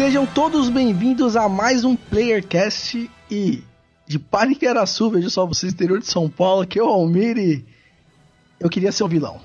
Sejam todos bem-vindos a mais um Playercast e de Paniqueraçu, vejo só vocês, interior de São Paulo, que é o Almir e eu queria ser o vilão.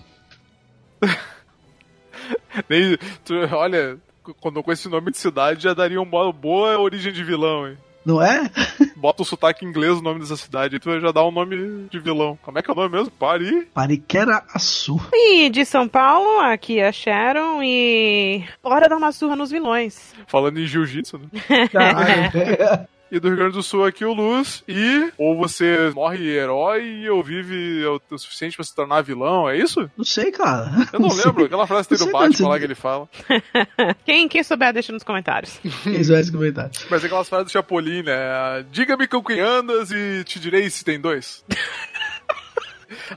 Nem, tu, olha, quando com esse nome de cidade já daria uma boa origem de vilão, hein? Não é? Bota o sotaque inglês no nome dessa cidade, tu já dá um nome de vilão. Como é que é o nome mesmo? Pari? Paniqueraçu. E de São Paulo, aqui é a Sharon e. Bora dar uma surra nos vilões. Falando em jiu-jitsu, né? Caralho. E do Rio Grande do Sul aqui o Luz. E ou você morre herói ou vive o, o suficiente pra se tornar vilão, é isso? Não sei, cara. Eu não, sei. lembro. Aquela frase tem Não do sei Batman lá que ele fala. Quem, quem souber, deixa nos comentários. Isso é esse comentário. Mas é aquelas frases do Chapolin, né? Diga-me com quem andas e te direi se tem dois.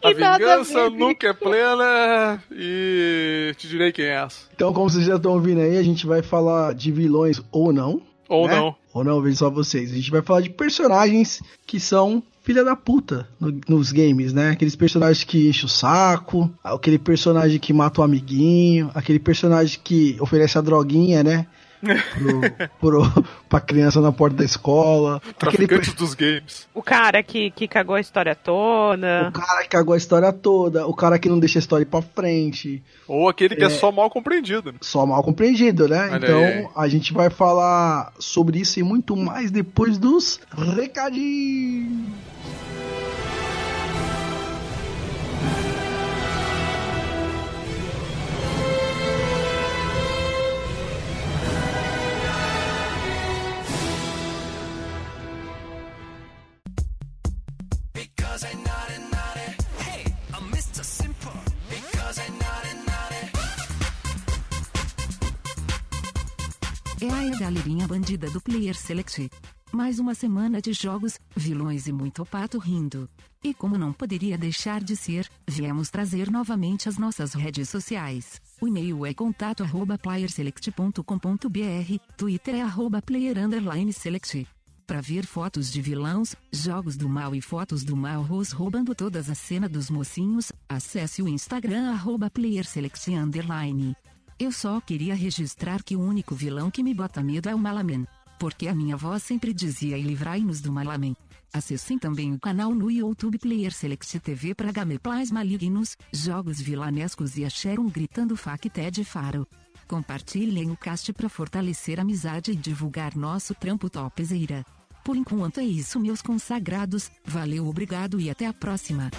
A vingança nunca é plena e te direi quem és. Então, como vocês já estão ouvindo aí, a gente vai falar de vilões ou não. Ou né? não. Ou não, vejo só vocês. A gente vai falar de personagens que são filha da puta no- nos games, né? Aqueles personagens que enchem o saco, aquele personagem que mata o amiguinho, aquele personagem que oferece a droguinha, né? Pro, pro, pra criança na porta da escola. Aquele Traficantes dos games. O cara que, que cagou a história toda. o cara que cagou a história toda, o cara que não deixa a história ir pra frente. Ou aquele que é, só mal compreendido. né? Só mal compreendido, né? Olha então aí. a gente vai falar sobre isso e muito mais depois dos recadinhos. Galerinha bandida do Player Select. Mais uma semana de jogos, vilões e muito pato rindo. E como não poderia deixar de ser, viemos trazer novamente as nossas redes sociais. O e-mail é contato arroba playerselect.com.br, Twitter é arroba player underline select. Pra ver fotos de vilãos, jogos do mal e fotos do mal Ros roubando todas as cenas dos mocinhos, acesse o Instagram arroba playerselect. Eu só queria registrar que o único vilão que me bota medo é o Malaman. Porque a minha avó sempre dizia e livrai-nos do Malaman. Acessem também o canal no YouTube Player Select TV para gameplays malignos, jogos vilanescos e a Sharon gritando fac Ted Faro. Compartilhem o cast para fortalecer a amizade e divulgar nosso trampo topzera. Por enquanto é isso meus consagrados, valeu obrigado e até a próxima.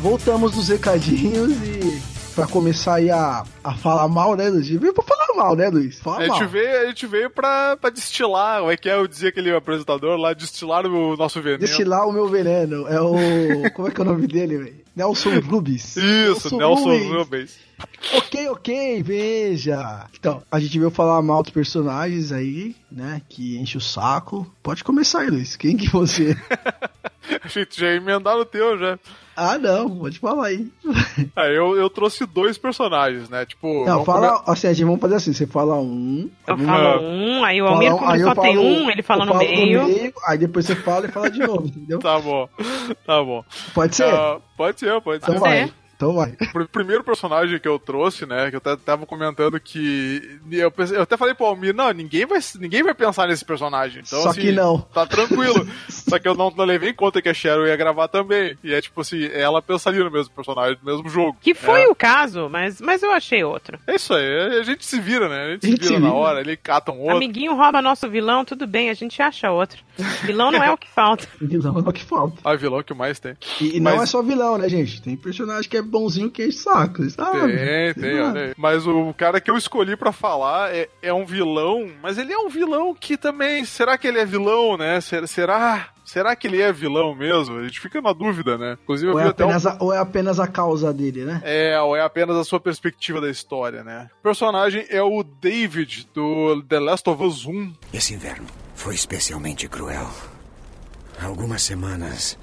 Voltamos dos recadinhos e pra começar aí a, a falar mal, né, Luiz? Veio pra falar mal, né, Luiz? Fala A mal. gente, veio, a gente veio pra, pra destilar, como é que é? Eu dizia aquele apresentador lá, destilar o nosso veneno. Destilar o meu veneno. É o. Como é que é o nome dele, velho? Nelson Rubens. Isso, Nelson Rubens. Rubens. Ok, ok, veja. Então, a gente veio falar mal dos personagens aí, né? Que enche o saco. Pode começar aí, Luiz. Quem que você. A gente já emendar no teu já. Ah, não, pode falar aí. Aí eu, eu trouxe dois personagens, né? Tipo. Não, fala. come- Assim, a gente vamos fazer assim: você fala um. Eu um, falo um, aí o Almir, um, como aí só tem um, ele fala no falo meio. Aí depois você fala e fala de novo, entendeu? Tá bom. Tá bom. Pode ser? Ah, pode ser, pode ser. Então Pode vai. Então vai. O primeiro personagem que eu trouxe, né, que eu até tava comentando que eu, pensei- eu até falei pro Almir, não, ninguém vai, ninguém vai pensar nesse personagem. Então, Só assim, que não. Tá tranquilo. Só que eu não, não levei em conta que a Cheryl ia gravar também. E é tipo assim, ela pensaria no mesmo personagem, no mesmo jogo. Que foi É. o caso, mas, mas eu achei outro. É isso aí, a gente se vira, né? A gente, A gente se vira se na vira. hora, ele cata um outro. Amiguinho rouba nosso vilão, tudo bem, a gente acha outro. Vilão não é o que falta. Vilão é o que falta. Ah, vilão que mais tem. E, e não Mas- é só vilão, né, gente? Tem personagem que é bonzinho que o saco, sabe? Tem, tem, olha aí. Mas o cara que eu escolhi pra falar é, é um vilão, mas ele é um vilão que também. Será que ele é vilão, né? Será? Será, será que ele é vilão mesmo? A gente fica na dúvida, né? Inclusive, Ou é, até um. apenas a, ou é apenas a causa dele, né? É, ou é apenas a sua perspectiva da história, né? O personagem é o David, do The Last of Us 1. Esse inverno foi especialmente cruel. Há algumas semanas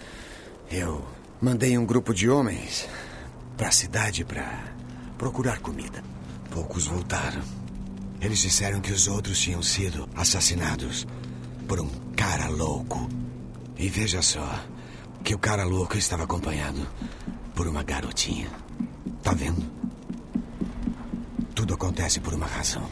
eu mandei um grupo de homens para a cidade para procurar comida. Poucos voltaram. Eles disseram que os outros tinham sido assassinados por um cara louco. E veja só que o cara louco estava acompanhado por uma garotinha. Tá vendo? Tudo acontece por uma razão.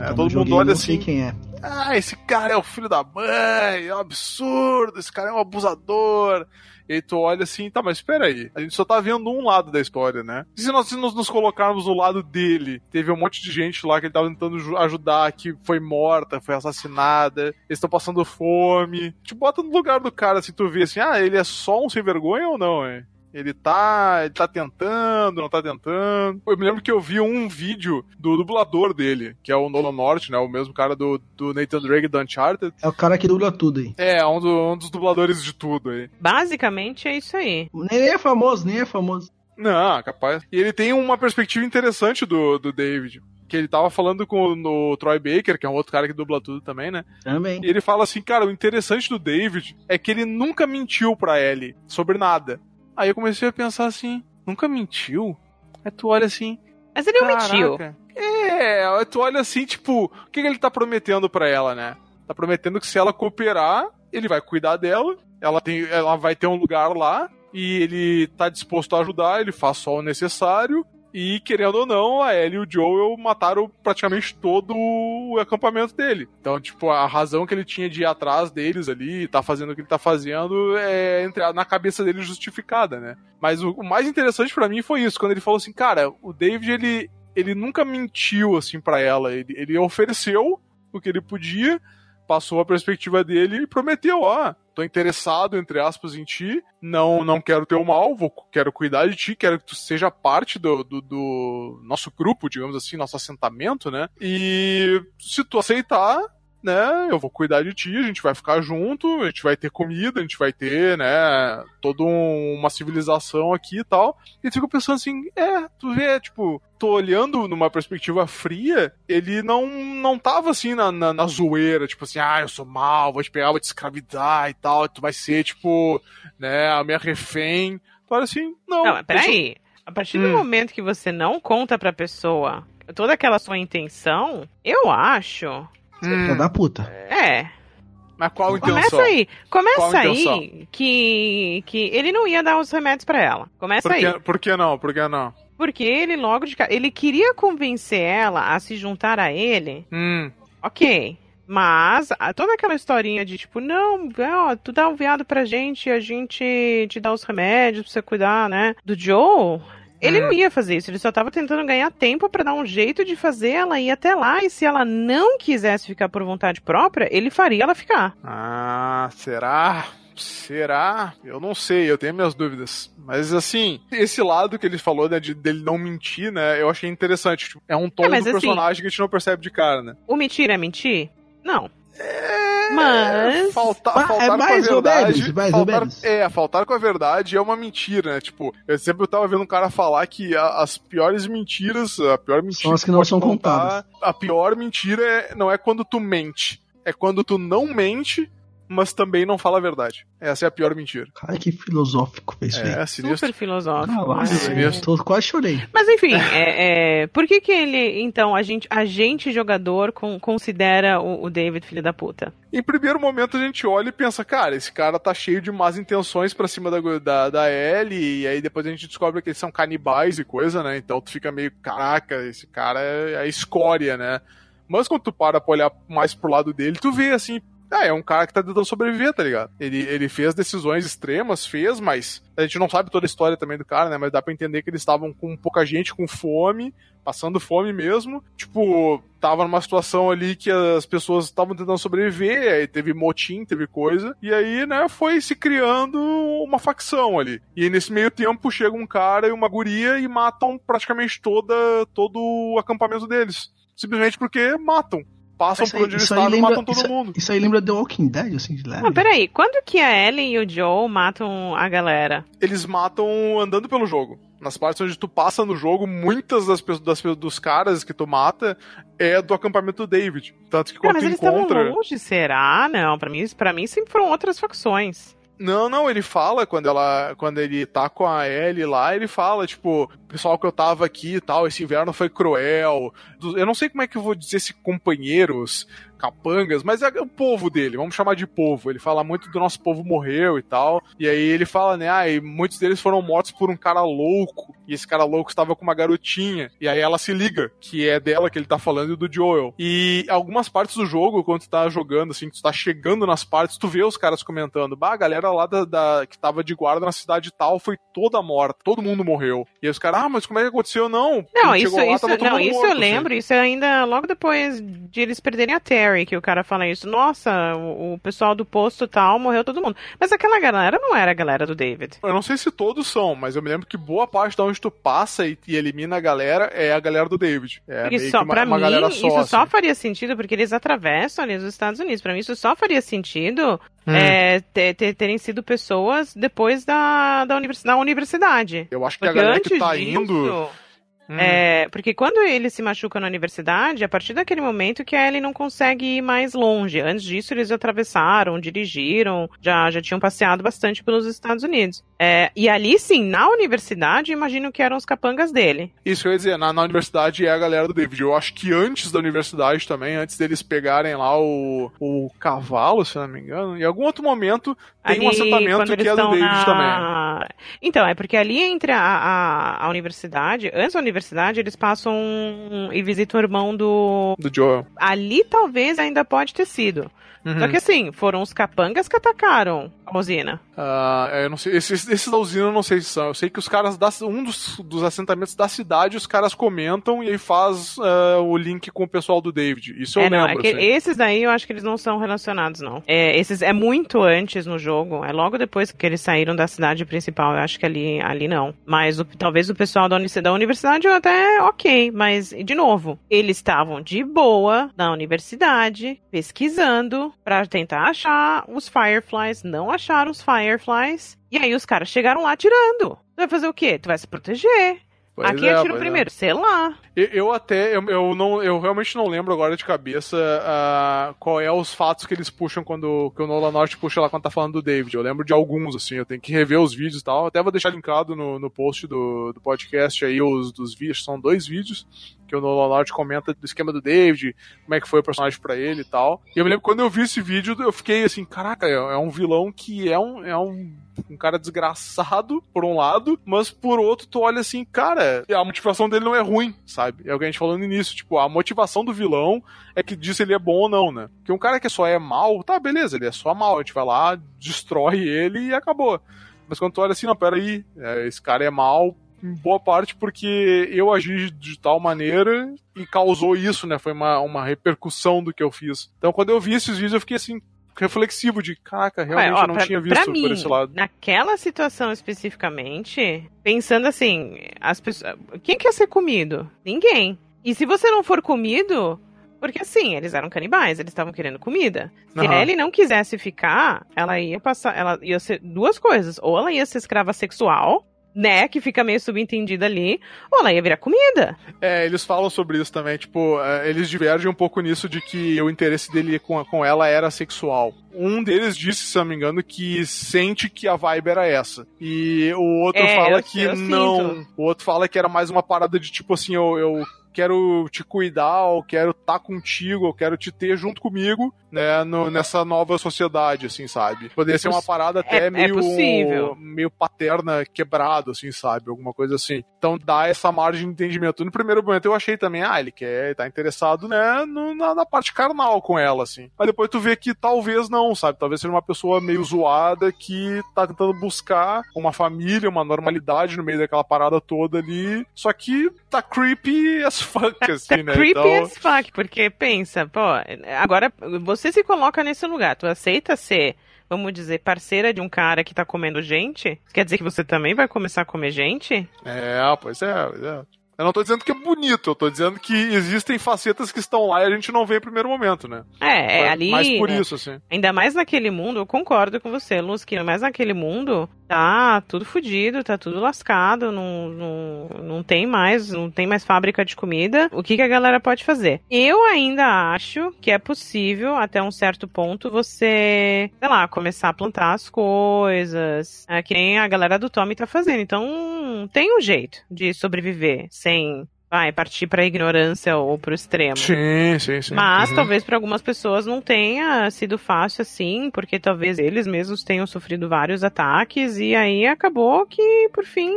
É, todo mundo olha assim. quem é. Ah, esse cara é o filho da mãe, é um absurdo, esse cara é um abusador. E tu olha assim, tá, mas espera aí, a gente só tá vendo um lado da história, né? E se nós se nos colocarmos no lado dele? Teve um monte de gente lá que ele tava tentando ju- ajudar, que foi morta, foi assassinada, eles estão passando fome. Te bota no lugar do cara, assim, tu vê assim, ah, ele é só um sem vergonha ou não, hein? Ele tá, ele tá tentando, não tá tentando. Eu me lembro que eu vi um vídeo do dublador dele, que é o Nolan North, né? O mesmo cara do, do Nathan Drake do Uncharted. É o cara que dubla tudo aí. É, um, do- um dos dubladores de tudo aí. Basicamente é isso aí. Nem é famoso, nem é famoso. Não, capaz. E ele tem uma perspectiva interessante do, do David. Que ele tava falando com o Troy Baker, que é um outro cara que dubla tudo também, né? Também. E ele fala assim, cara, o interessante do David é que ele nunca mentiu pra Ellie sobre nada. Aí eu comecei a pensar assim, nunca mentiu? Aí tu olha assim, Mas ele não mentiu. É, aí tu olha assim, tipo, o que, que ele tá prometendo pra ela, né? Tá prometendo que se ela cooperar, ele vai cuidar dela, ela, tem, ela vai ter um lugar lá, e ele tá disposto a ajudar, ele faz só o necessário, e querendo ou não, a Ellie e o Joel mataram praticamente todo o acampamento dele. Então, tipo, a razão que ele tinha de ir atrás deles ali, tá fazendo o que ele tá fazendo, é entre, na cabeça dele justificada, né? Mas o, o mais interessante pra mim foi isso, quando ele falou assim, cara, o David, ele, ele nunca mentiu, assim, pra ela. Ele, ele ofereceu o que ele podia, passou a perspectiva dele e prometeu, ó, tô interessado, entre aspas, em ti, não não quero teu mal, vou, quero cuidar de ti, quero que tu seja parte do, do, do nosso grupo, digamos assim, nosso assentamento, né? E se tu aceitar, né, eu vou cuidar de ti, a gente vai ficar junto, a gente vai ter comida, a gente vai ter, né, toda um- uma civilização aqui e tal. E tu fica pensando assim, é, tu vê, tipo, tô olhando numa perspectiva fria, ele não, não tava assim na, na, na zoeira, tipo assim, ah, eu sou mal, vou te pegar, vou te escravidar e tal, tu vai ser, tipo, né, a minha refém. Olha assim, não. Não, mas peraí. A partir do Hum. momento que você não conta pra pessoa toda aquela sua intenção, eu acho. Hum, da puta. É. mas qual a Começa intenção? aí. Começa Qual a aí que, que ele não ia dar os remédios pra ela. Começa Por aí. que, por que não? Por que não? Porque ele logo de cara. Ele queria convencer ela a se juntar a ele. Hum, Ok. Mas a- toda aquela historinha de tipo, não, ó, tu dá um viado pra gente e a gente te dá os remédios pra você cuidar, né? Do Joe. Ele Hum. não ia fazer isso, ele só tava tentando ganhar tempo pra dar um jeito de fazer ela ir até lá. E se ela não quisesse ficar por vontade própria, ele faria ela ficar. Ah, será? Será? Eu não sei, eu tenho minhas dúvidas. Mas assim, esse lado que ele falou, né, de dele não mentir, né, eu achei interessante. Tipo, é um tom É, do assim- personagem que a gente não percebe de cara, né? O mentir é mentir? Não. Mas. Falta, Mas é faltar com a mais ou verdade. menos, mais ou faltar- menos. É, faltar com a verdade é uma mentira, né? Tipo, eu sempre tava vendo um cara falar que a- as piores mentiras, a pior mentira. São as que não são contar, contadas. A pior mentira é- não é quando tu mente. É quando tu não mente mas também não fala a verdade. Essa é a pior mentira. Cara, que filosófico fez isso aí. É, sinistro. Super filosófico. Mas- sinistro. tô, quase chorei. Mas enfim, é, é, por que que ele, então, a gente, a gente jogador con- considera o, o David filho da puta? Em primeiro momento a gente olha e pensa, cara, esse cara tá cheio de más intenções pra cima da, da, da Ellie, e aí depois a gente descobre que eles são canibais e coisa, né? Então tu fica meio, caraca, esse cara é a escória, né? Mas quando tu para pra olhar mais pro lado dele, tu vê assim, ah, é um cara que tá tentando sobreviver, tá ligado? Ele, ele fez decisões extremas, fez, mas a gente não sabe toda a história também do cara, né? Mas dá pra entender que eles estavam com pouca gente, com fome, passando fome mesmo. Tipo, tava numa situação ali que as pessoas estavam tentando sobreviver, aí teve motim, teve coisa, e aí, né, foi se criando uma facção ali. E nesse meio tempo chega um cara e uma guria e matam praticamente toda, todo o acampamento deles. Simplesmente porque matam. Passam Isso por aí- onde eles aí estavam e matam todo isso- mundo. Isso aí lembra The Walking Dead, assim, de leve? Não, peraí, quando que a Ellie e o Joe matam a galera? eles matam andando pelo jogo. Nas partes onde tu passa no jogo, muitas das, pessoas- das dos caras que tu mata é do acampamento do David. Tanto que Cara, quando mas tu eles encontra. longe, será? Não, pra mim, pra mim sempre foram outras facções. Não, não, ele fala quando ela. Quando ele tá com a Ellie lá, ele fala, tipo, pessoal que eu tava aqui e tal, esse inverno foi cruel. Eu não sei como é que eu vou dizer se companheiros, capangas, mas é o povo dele, vamos chamar de povo. Ele fala muito do nosso povo morreu e tal. E aí ele fala, né, ah, e muitos deles foram mortos por um cara louco. E esse cara louco estava com uma garotinha. E aí ela se liga, que é dela que ele tá falando e do Joel. E algumas partes do jogo, quando tu tá jogando, assim, tu tá chegando nas partes, tu vê os caras comentando, bah, a galera lá da, da- que tava de guarda na cidade tal foi toda morta, todo mundo morreu. E aí os caras, ah, mas como é que aconteceu? Não, Não, isso, lá, isso, não, isso morto, eu assim. lembro, isso é ainda logo depois de eles perderem a Terry, que o cara fala isso. Nossa, o, o pessoal do posto tal morreu todo mundo. Mas aquela galera não era a galera do David. Eu não sei se todos são, mas eu me lembro que boa parte da onde tu passa e, e elimina a galera é a galera do David. É meio só, que uma, pra uma mim, galera só, isso só assim. faria sentido porque eles atravessam ali os Estados Unidos. Pra mim, isso só faria sentido Hum. é, ter- ter- terem sido pessoas depois da, da, univers- da universidade. Eu acho que a Porque galera antes que tá disso, indo. Hum. É, porque quando ele se machuca na universidade, a partir daquele momento que a Ellie não consegue ir mais longe. Antes disso, eles atravessaram, dirigiram, já, já tinham passeado bastante pelos Estados Unidos. É, e ali, sim, na universidade, imagino que eram os capangas dele. Isso que eu ia dizer, na, na universidade é a galera do David. Eu acho que antes da universidade também, antes deles pegarem lá o, o cavalo, se não me engano, em algum outro momento tem um Ali, assentamento quando que é do David também. na... Então, é porque ali entre a, a, a universidade, antes da universidade, eles passam e visitam o irmão do. Do Joel. Ali talvez ainda pode ter sido. Uhum. Só que assim, foram os capangas que atacaram a usina. Ah, eu não sei, esses, esses da usina eu não sei se são. Eu sei que os caras da, um dos, dos assentamentos da cidade, os caras comentam e aí faz ah, o link com o pessoal do David. Isso eu é, não, lembro. é que assim. esses daí eu acho que eles não são relacionados, não. É, esses é muito antes no jogo. É logo depois que eles saíram da cidade principal. Eu acho que ali, ali não. Mas o- talvez o pessoal da, da universidade eu até ok. Mas, de novo, eles estavam de boa na universidade, pesquisando pra tentar achar os Fireflies. Não acharam os Fireflies. E aí os caras chegaram lá atirando. Tu vai fazer o quê? Tu vai se proteger. Pois Aqui é, atira é. primeiro, sei lá. Eu, eu até, eu, eu não, eu realmente não lembro agora de cabeça ah, qual é os fatos que eles puxam quando que o Nolan Norte puxa lá quando tá falando do David. Eu lembro de alguns, assim, eu tenho que rever os vídeos e tal. Até vou deixar linkado no, no post do, do podcast aí os dos vídeos, são dois vídeos que o Nolan Norte comenta do esquema do David, como é que foi o personagem pra ele e tal. E eu me lembro quando eu vi esse vídeo, eu fiquei assim, caraca, é, é um vilão que é um, é um um cara desgraçado, por um lado, mas por outro, tu olha assim, cara, a motivação dele não é ruim, sabe? É o que a gente falou no início, tipo, a motivação do vilão é que diz se ele é bom ou não, né? Porque um cara que só é mal, tá, beleza, ele é só mal, a gente vai lá, destrói ele e acabou. Mas quando tu olha assim, não, peraí, é, esse cara é mal em boa parte porque eu agi de tal maneira e causou isso, né? Foi uma, uma repercussão do que eu fiz. Então, quando eu vi esses vídeos, eu fiquei assim, reflexivo de, caraca, realmente Ué, ó, eu não pra- tinha visto mim, por esse lado. Naquela situação especificamente, pensando assim, as pessoas. Quem quer ser comido? Ninguém. E se você não for comido. Porque assim, eles eram canibais, eles estavam querendo comida. Se Aham. a Ellie não quisesse ficar, ela ia passar. Ela ia ser duas coisas. Ou ela ia ser escrava sexual, né? Que fica meio subentendida ali, ou ela ia virar comida. É, eles falam sobre isso também, tipo, é, eles divergem um pouco nisso de que o interesse dele com, com ela era sexual. Um deles disse, se não me engano, que sente que a vibe era essa. E o outro É, fala eu- que eu não. sinto. O outro fala que era mais uma parada de tipo assim, eu, eu quero te cuidar, eu quero estar contigo, eu quero te ter junto comigo, né, no- nessa nova sociedade, assim, sabe? Poderia ser uma parada até É- é meio, possível. meio paterna, quebrado, assim, sabe? Alguma coisa assim. Então dá essa margem de entendimento. No primeiro momento eu achei também, ah, ele quer, tá interessado, né, no- na, na parte carnal com ela, assim. Mas depois tu vê que talvez não, sabe? Talvez seja uma pessoa meio zoada que tá tentando buscar uma família, uma normalidade no meio daquela parada toda ali. Só que tá creepy as fuck, assim, Tá né? creepy Então- as fuck, porque pensa, pô, agora você se coloca nesse lugar, tu aceita ser, vamos dizer, parceira de um cara que tá comendo gente? Quer dizer que você também vai começar a comer gente? É, pois é, pois é. Eu não tô dizendo que é bonito, eu tô dizendo que existem facetas que estão lá e a gente não vê em primeiro momento, né? É, é Mas- ali. Mas por é, isso, assim. Ainda mais naquele mundo, eu concordo com você, Luz, que mais naquele mundo tá tudo fudido, tá tudo lascado, não, não, não tem mais, não tem mais fábrica de comida. O que, que a galera pode fazer? Eu ainda acho que é possível, até um certo ponto, você, sei lá, começar a plantar as coisas, é, que nem a galera do Tommy tá fazendo. Então, tem um jeito de sobreviver sem. Vai, partir pra ignorância ou pro extremo. Sim, sim, sim. Mas Uhum. talvez para algumas pessoas não tenha sido fácil assim, porque talvez eles mesmos tenham sofrido vários ataques e aí acabou que, por fim,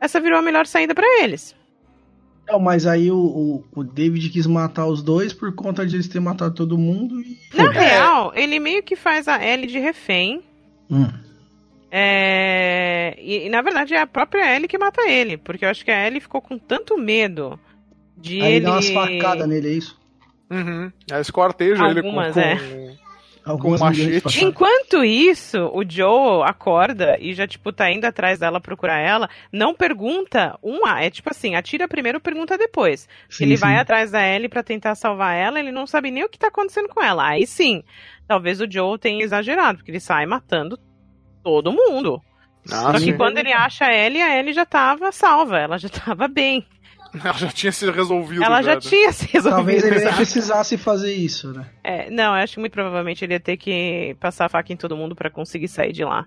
essa virou a melhor saída para eles. Não, mas aí o, o, o David quis matar os dois por conta de eles terem matado todo mundo e. Na Foda-se. real, ele meio que faz a Ellie de refém. Hum. É, E, e, na verdade é a própria Ellie que mata ele, porque eu acho que a Ellie ficou com tanto medo de Aí ele dá umas facadas nele, é isso? Uhum. Aí esquarteja ele com, com, é. Algumas Com machete. Enquanto isso, o Joe acorda e já, tipo, tá indo atrás dela procurar ela, não pergunta um A. É tipo assim, atira primeiro, pergunta depois. Sim, ele sim. vai atrás da Ellie pra tentar salvar ela, ele não sabe nem o que tá acontecendo com ela. Aí sim, talvez o Joe tenha exagerado, porque ele sai matando todo mundo. Ah, Só sim. que quando ele acha a Ellie, a Ellie já tava salva, ela já tava bem. Ela já tinha se resolvido. ela já né? tinha se resolvido. Talvez ele nem precisasse fazer isso, né? É, não, eu acho que muito provavelmente ele ia ter que passar a faca em todo mundo pra conseguir sair de lá.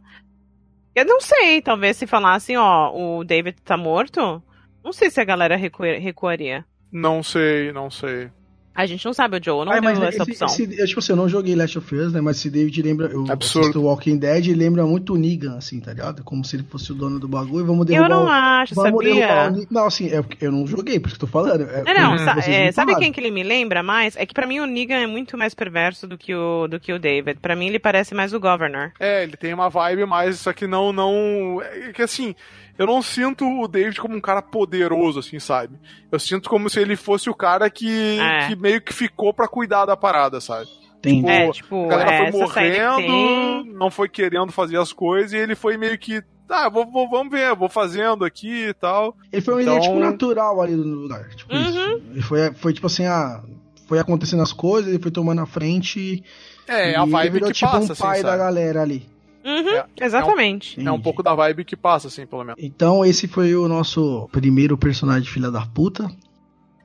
Eu não sei, talvez se falassem, ó, o David tá morto, não sei se a galera recu- recuaria. Não sei, não sei. A gente não sabe, o Joe não Ai, deu mas essa esse, opção. esse- eu, tipo assim, eu não joguei Last of Us, né? Mas esse David lembra. Eu Absurdo. Walking Dead e lembra muito o Negan, assim, tá ligado? Como se ele fosse o dono do bagulho. Vamos derrubar Eu não o- acho, Vamos derrubar sabia? o. Não, assim, é porque eu não joguei, por isso que eu tô falando. É, Não, não, sa- é, sabe quem que ele me lembra mais? É que pra mim o Negan é muito mais perverso do que o, do que o David. Pra mim ele parece mais o Governor. É, ele tem uma vibe mais, só que não, não. É que assim, eu não sinto o David como um cara poderoso, assim, sabe? Eu sinto como se ele fosse o cara que, É. que meio que ficou pra cuidar da parada, sabe? Tem, Pô, É, tipo, A galera é, foi morrendo, tem. não foi querendo fazer as coisas e ele foi meio que. Ah, vou, vou- vamos ver, vou fazendo aqui e tal. Ele foi um Então- idêntico natural ali no lugar. Tipo Uhum. isso. Ele foi, foi tipo assim, ah, foi acontecendo as coisas, ele foi tomando a frente e, É, e a ele vibe virou que tipo passa, um assim, pai da sabe? galera ali. Uhum, É, exatamente. É um pouco da vibe que passa, assim, pelo menos. Então esse foi o nosso primeiro personagem filha da puta.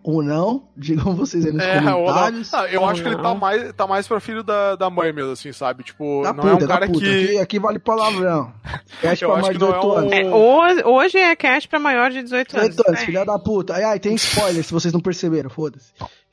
Ou não, digam vocês aí nos É, ou não. comentários. Ah, eu Ou acho que ele tá não. mais, tá mais pra filho da, da mãe mesmo, assim, sabe? Tipo, Da não puta, é um cara puta. que. Aqui, aqui vale palavrão. Cast Eu pra mais que de não é 18 um- anos. É, hoje, hoje é cast pra maior de 18 anos. 18 anos, É. filha da puta. Ai, ai, tem spoiler se vocês não perceberam, foda-se.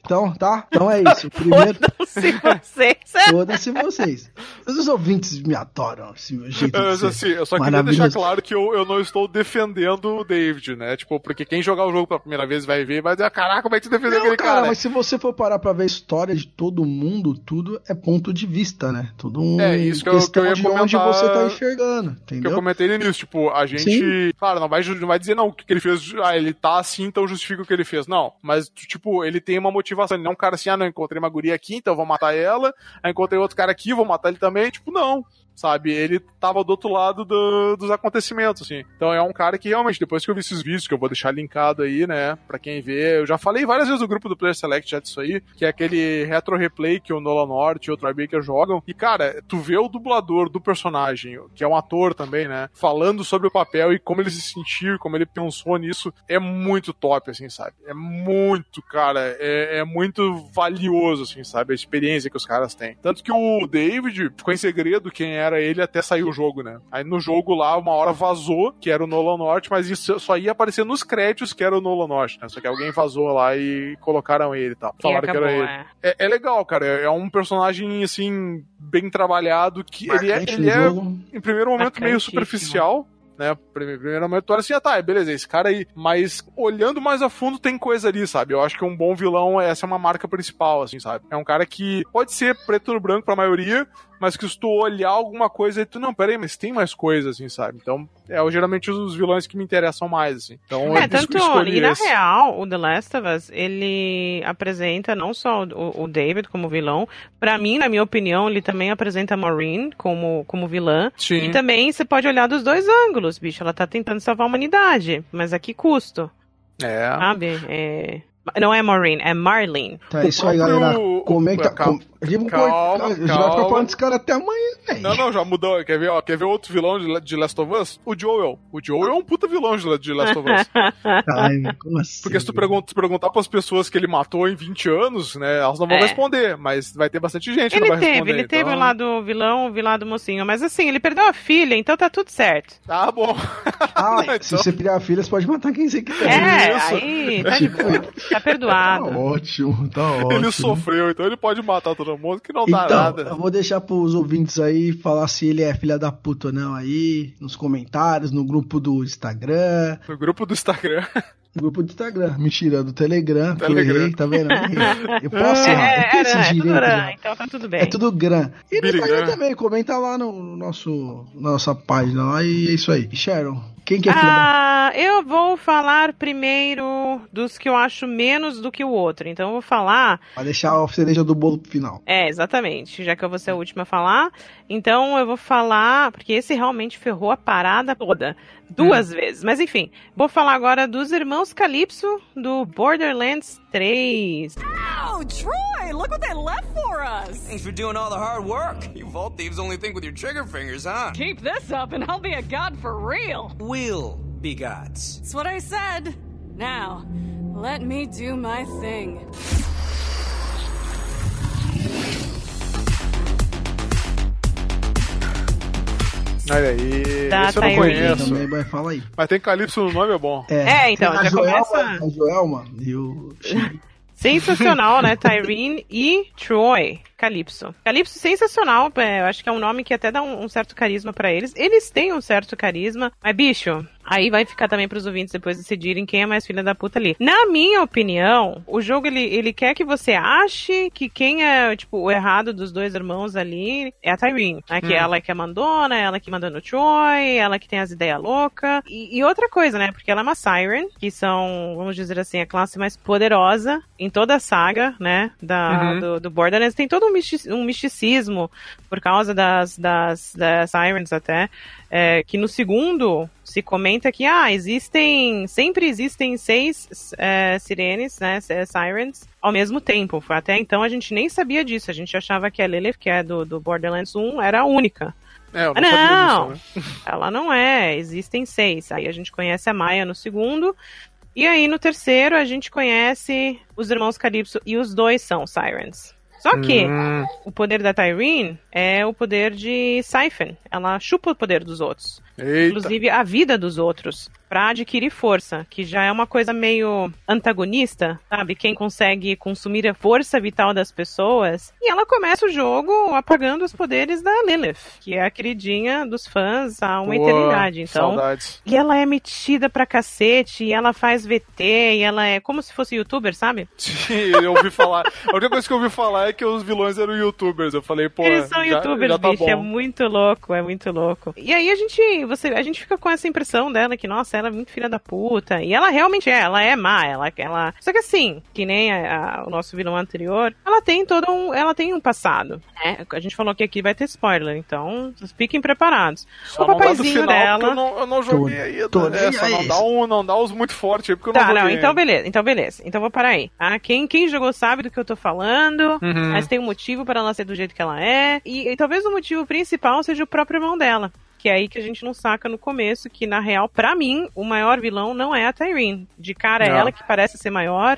Então, tá? Então é isso. O primeiro. Se vocês. Foda-se vocês. Os ouvintes me adoram esse meu jeito de Mas, assim, eu só queria Maravilhoso. deixar claro que eu, eu não estou defendendo o David, né? Tipo, porque quem jogar o jogo pela primeira vez vai ver e vai dizer, caraca, como é que você defendeu aquele cara, cara? mas se você for parar pra ver a história de todo mundo, tudo é ponto de vista, né? Tudo um É, isso que eu- questão que eu ia de onde comentar- você tá enxergando, Que eu entendeu? comentei no início, tipo, a gente. Sim. Claro, não vai, não vai dizer não o que ele fez. Ah, ele tá assim, então justifica o que ele fez. Não. Mas, tipo, ele tem uma motivação. Ele não é um cara assim, ah, não, encontrei uma guria aqui, então vou matar ela. Aí encontrei outro cara aqui, vou matar ele também. Tipo, não. Sabe? Ele tava do outro lado do- dos acontecimentos, assim. Então é um cara que realmente, depois que eu vi esses vídeos, que eu vou deixar linkado aí, né, pra quem vê, eu já falei várias vezes no grupo do Player Select já disso aí, que é aquele retro replay que o Nolan North e o Tribaker jogam. E, cara, tu vê o dublador do personagem, que é um ator também, né, falando sobre o papel e como ele se sentiu, como ele pensou nisso, é muito top, assim, sabe? É muito, cara, é, é muito valioso, assim, sabe? A experiência que os caras têm. Tanto que o David ficou em segredo quem era ele até sair o jogo, né? Aí no jogo lá, uma hora vazou que era o Nolan North, mas isso só ia aparecer nos créditos que era o Nolan North, né? Só que alguém vazou lá e colocaram ele e tal. Falaram acabou, que era ele. é. É, é legal, cara. É é um personagem, assim, bem trabalhado, que ele é, Marcante ele é jogo. em primeiro momento, meio superficial. Né, Prime- primeiro momento, tu olha assim, ah tá, beleza, esse cara aí. Mas olhando mais a fundo, tem coisa ali, sabe? Eu acho que um bom vilão, essa é uma marca principal, assim, sabe? É um cara que pode ser preto no branco pra maioria, mas que se tu olhar alguma coisa, aí tu, não, peraí, mas tem mais coisa, assim, sabe? Então, é geralmente os vilões que me interessam mais, assim. Então, É, eu tanto, e na esse. real, o The Last of Us, ele apresenta não só o, o David como vilão, pra mim, na minha opinião, ele também apresenta a Maureen como, como vilã, Sim. e também você pode olhar dos dois ângulos, bicho, ela tá tentando salvar a humanidade, mas a que custo, É. sabe? É... Não é Maureen, é Marlene. Tá, é isso aí, galera. Comenta. Calma, com... Vamos calma, cortar. A gente vai calma. ficar falando desse cara até amanhã, velho. Não, não, já mudou. Quer ver, ó, quer ver outro vilão de, de Last of Us? O Joel. O Joel é um puta vilão de, de Last of Us. Ai, como assim? Porque se tu pergun- se perguntar pras pessoas que ele matou em 20 anos, né, elas não vão É. responder, mas vai ter bastante gente que Ele não vai teve, responder. ele teve então... o lado vilão, o lado mocinho, mas assim, ele perdeu a filha, então tá tudo certo. Tá bom. Ah, Então- se você criar filha, você pode matar quem você quiser. É, isso. aí tá de boa, tá Tá perdoado. ótimo, tá ótimo. Ele sofreu, então ele pode matar todo mundo que não dá Então, nada. eu vou deixar pros ouvintes aí falar se ele é filha da puta ou não aí, nos comentários, no grupo do Instagram, No grupo do Instagram. no grupo do Instagram, mentira, do Telegram, que eu Telegram. errei, tá vendo? Eu posso É, errar, eu é, tenho é, esse é tudo gran, então tá tudo bem. É tudo gran. E no. Instagram também, comenta lá no nosso, nossa página lá e é isso aí. Sharon, quem que filha da... Ah, eu vou falar primeiro dos que eu acho menos do que o outro. Então eu vou falar. Pra deixar a cereja do bolo pro final. É, exatamente. Já que eu vou ser a última a falar. Então eu vou falar. Porque esse realmente ferrou a parada toda. Duas vezes. Mas enfim. Vou falar agora dos irmãos Calypso do Borderlands 3. Oh, Troy, look what they left for us. Thanks for doing all the hard work. You vault thieves only think with your trigger fingers, huh? Keep this up and I'll be a god for real. Will be gods. That's what I said. Now, let me do my thing. Olha aí. Da Esse eu não Tyrese. conheço. Também vai, fala aí. Mas tem Calypso no nome, é bom. É, então, tem a já Joelma, começa- A Joelma e o. Sensacional, né? Tyrene e Troy. Calypso. Calypso sensacional, é, eu acho que é um nome que até dá um, um certo carisma pra eles. Eles têm um certo carisma, mas bicho, aí vai ficar também pros ouvintes depois decidirem quem é mais filha da puta ali. Na minha opinião, o jogo ele, ele quer que você ache que quem é, tipo, o errado dos dois irmãos ali é a Tyrene, né? Que ela que é mandona, ela que manda no Troy, ela que tem as ideias loucas. E, e outra coisa, né? Porque ela é uma Siren, que são, vamos dizer assim, a classe mais poderosa em toda a saga, né? Da, Uhum. do, do Borderlands. Tem todo um, um misticismo por causa das, das, das Sirens até. É, que no segundo se comenta que ah, existem. Sempre existem seis é, sirenes, né? Sirens, ao mesmo tempo. Até então a gente nem sabia disso. A gente achava que a Lilith, que é do, do Borderlands 1, era a única. É, eu não, Ah, não. disso, né? Ela não é, existem seis. Aí a gente conhece a Maia no segundo. E aí no terceiro a gente conhece os irmãos Calypso e os dois são Sirens. Só que Hum, o poder da Tyrene é o poder de Siphon. Ela chupa o poder dos outros. eita. Inclusive a vida dos outros. Pra adquirir força, que já é uma coisa meio antagonista, sabe? Quem consegue consumir a força vital das pessoas. E ela começa o jogo apagando os poderes da Lilith, que é a queridinha dos fãs há uma Pô, eternidade. Então, Saudades. e ela é metida pra cacete, e ela faz VT, e ela é como se fosse youtuber, sabe? Sim, eu ouvi falar. A única coisa que eu ouvi falar é que os vilões eram youtubers. Eu falei, pô. Eles são já, youtubers, já tá bicho, é bom. muito louco, é muito louco. E aí a gente, você, a gente fica com essa impressão dela que, nossa, ela é muito filha da puta. E ela realmente é, ela é má, ela, ela... Só que assim, que nem a- a- o nosso vilão anterior, ela tem todo um, ela tem um passado. né? A gente falou que aqui vai ter spoiler, então fiquem preparados. Só o papaizinho dela... Eu não, eu não joguei ainda. tô né? Só não dá, um, não dá os muito fortes aí, porque eu não Tá, joguei. não, então beleza, então beleza. Então vou parar aí. Ah, quem, quem jogou sabe do que eu tô falando, Uhum. mas tem um motivo para ela ser do jeito que ela é. E, e talvez o motivo principal seja o próprio irmão dela. Que é aí que a gente não saca no começo, que na real, pra mim, o maior vilão não é a Tyrene. De cara é Não. ela que parece ser maior,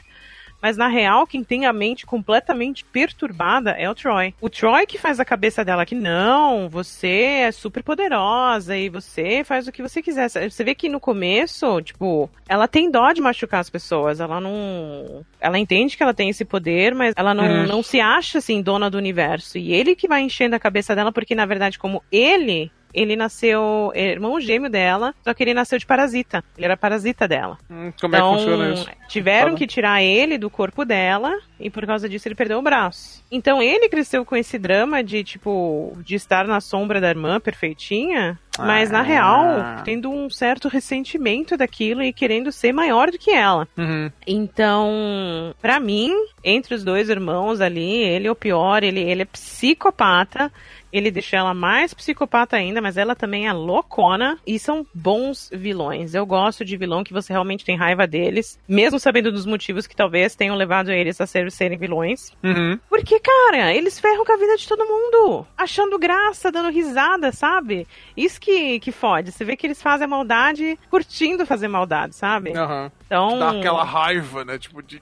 Mas na real, quem tem a mente completamente perturbada é o Troy. O Troy que faz a cabeça dela que não, você é super poderosa e você faz o que você quiser. Você vê que no começo, tipo, ela tem dó de machucar as pessoas. Ela não. Ela entende que ela tem esse poder, mas ela não, Hum. não se acha assim, dona do universo. E ele que vai enchendo a cabeça dela, porque na verdade, como ele. Ele nasceu é irmão gêmeo dela, só que ele nasceu de parasita. Ele era parasita dela. Hum, como é que Então, funciona isso? tiveram que tirar ele do corpo dela e por causa disso ele perdeu o braço. Então ele cresceu com esse drama de tipo de estar na sombra da irmã perfeitinha, mas na Ah. real tendo um certo ressentimento daquilo e querendo ser maior do que ela. Uhum. Então, pra mim, entre os dois irmãos ali, ele é o pior, ele, ele é psicopata. Ele deixa ela mais psicopata ainda, mas ela também é loucona. E são bons vilões. Eu gosto de vilão que você realmente tem raiva deles, mesmo sabendo dos motivos que talvez tenham levado eles a ser, serem vilões. Uhum. Porque, cara, eles ferram com a vida de todo mundo. Achando graça, dando risada, sabe? Isso que, que fode. Você vê que eles fazem a maldade curtindo fazer maldade, sabe? Aham. Então. Dá aquela raiva, né? Tipo de.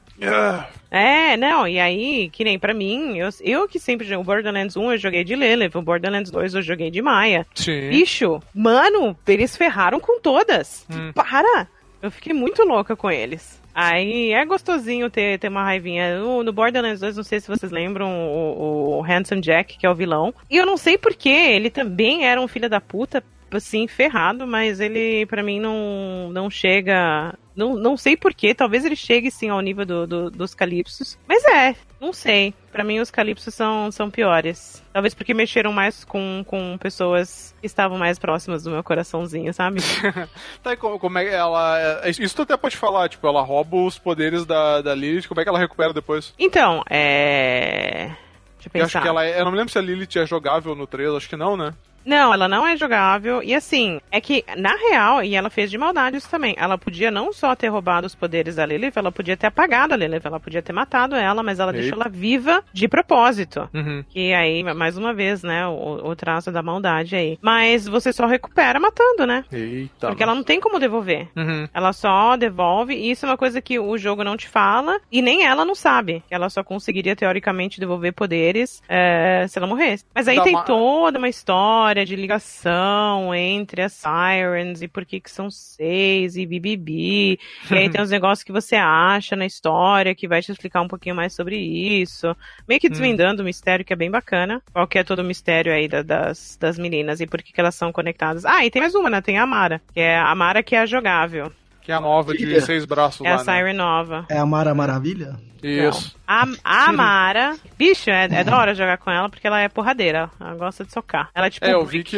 É, não, e aí, que nem pra mim, eu, eu que sempre joguei o Borderlands 1, eu joguei de Lilith, o Borderlands 2 eu joguei de Maia. Sim. Bicho, mano, eles ferraram com todas. Hum. Para! Eu fiquei muito louca com eles. Aí é gostosinho ter, ter uma raivinha. No, no Borderlands 2, não sei se vocês lembram o, o Handsome Jack, que é o vilão. E eu não sei porquê, ele também era um filho da puta, assim, ferrado, mas ele, pra mim, não, não chega. Não, não sei porquê, talvez ele chegue sim ao nível do, do- dos Calypsos. Mas é, não sei. Pra mim, os Calypsos são, são piores. Talvez porque mexeram mais com, com pessoas que estavam mais próximas do meu coraçãozinho, sabe? Tá, e como, como é que ela. é- Isso tu até pode falar, tipo, ela rouba os poderes da, da Lilith, como é que ela recupera depois? Então, é. Deixa eu Eu acho pensar. que ela é. Eu não me lembro se a Lilith é jogável no 3, acho que não, né? Não, ela não é jogável. E assim, é que, na real, e ela fez de maldade isso também. Ela podia não só ter roubado os poderes da Lilith, ela podia ter apagado a Lilith, ela podia ter matado ela, mas ela Eita. deixou ela viva de propósito. Uhum. Que aí, mais uma vez, né, o, o traço da maldade aí. Mas você só recupera matando, né? Eita. Porque ela não tem como devolver. Uhum. Ela só devolve, e isso é uma coisa que o jogo não te fala, e nem ela não sabe. Ela só conseguiria, teoricamente, devolver poderes é, se ela morresse. Mas aí tem toda uma história de ligação entre as Sirens, e por que que são seis, e bibibi. e aí tem os negócios que você acha na história, que vai te explicar um pouquinho mais sobre isso. Meio que desvendando o mistério, que é bem bacana. Qual que é todo o mistério aí da- das, das meninas, e por que que elas são conectadas. Ah, e tem mais uma, né? Tem a Amara. Que é a Amara que é a jogável. Que é a nova de seis braços É a lá, né? Siren nova. É a Mara Maravilha? Isso. A, a Amara, bicho, é, é da hora jogar com ela porque ela é porradeira. Ela gosta de socar. Ela é tipo. É, eu vi que,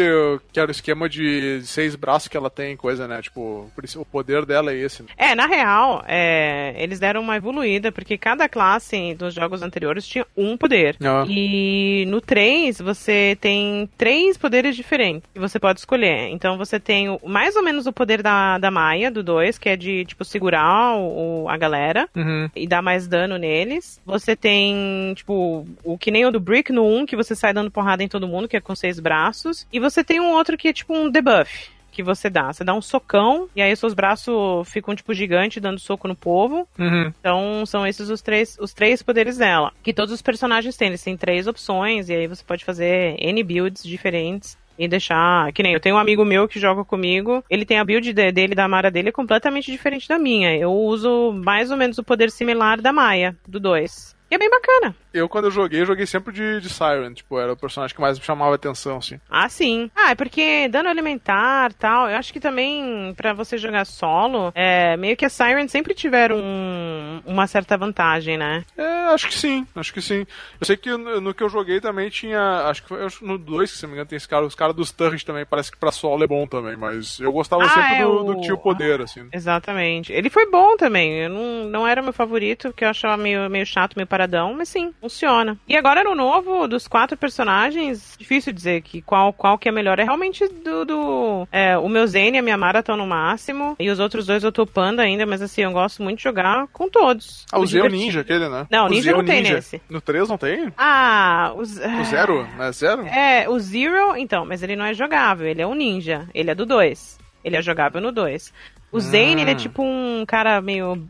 que era o esquema de seis braços que ela tem, coisa, né? Tipo, o poder dela é esse. né? É, na real, é, eles deram uma evoluída, porque cada classe dos jogos anteriores tinha um poder. Ah. E no 3, você tem três poderes diferentes que você pode escolher. Então você tem o- mais ou menos o poder da, da Maia, do 2, que é de, tipo, segurar o- a galera Uhum. e dar mais dano neles. Você tem, tipo, o que nem o do Brick no 1, que você sai dando porrada em todo mundo, que é com seis braços. E você tem um outro que é tipo um debuff. Que você dá. Você dá um socão, e aí seus braços ficam, tipo, gigante, dando soco no povo. Uhum. Então, são esses os três, os três poderes dela. Que todos os personagens têm. Eles têm três opções, e aí você pode fazer N builds diferentes. E deixar. Que nem eu tenho um amigo meu que joga comigo. Ele tem a build de- dele, da Mara dele, completamente diferente da minha. Eu uso mais ou menos o poder similar da Maia, do 2. E é bem bacana. Eu, quando eu joguei, eu joguei sempre de, de Siren. Tipo, era o personagem que mais me chamava a atenção, assim. Ah, sim. Ah, é porque dano alimentar tal, eu acho que também pra você jogar solo, é, meio que as Sirens sempre tiveram um- uma certa vantagem, né? É, acho que sim, acho que sim. Eu sei que no, no que eu joguei também tinha. Acho que foi no 2, se não me engano, tem esse cara, os caras dos Turret também, parece que pra solo é bom também, mas eu gostava Ah, sempre é do, o- do tio poder, assim. Exatamente. Ele foi bom também. Eu não, não era meu favorito, porque eu achava meio, meio chato, meio paradão, mas sim, funciona. E agora no novo, dos quatro personagens, difícil dizer que qual, qual que é melhor. É realmente do. do é, o meu Zen e a minha Mara estão no máximo. E os outros dois eu tô pando ainda, mas assim, eu gosto muito de jogar com todos. Ah, o diverti. Ninja, aquele, né? Não, o Ninja Zeo não tem nesse. No 3 não tem? Ah, os. O Zero? Não é Zero? É, o Zero, então, mas ele não é jogável, ele é um ninja. Ele é do 2. Ele é jogável no 2. O Zane, ele é tipo um cara meio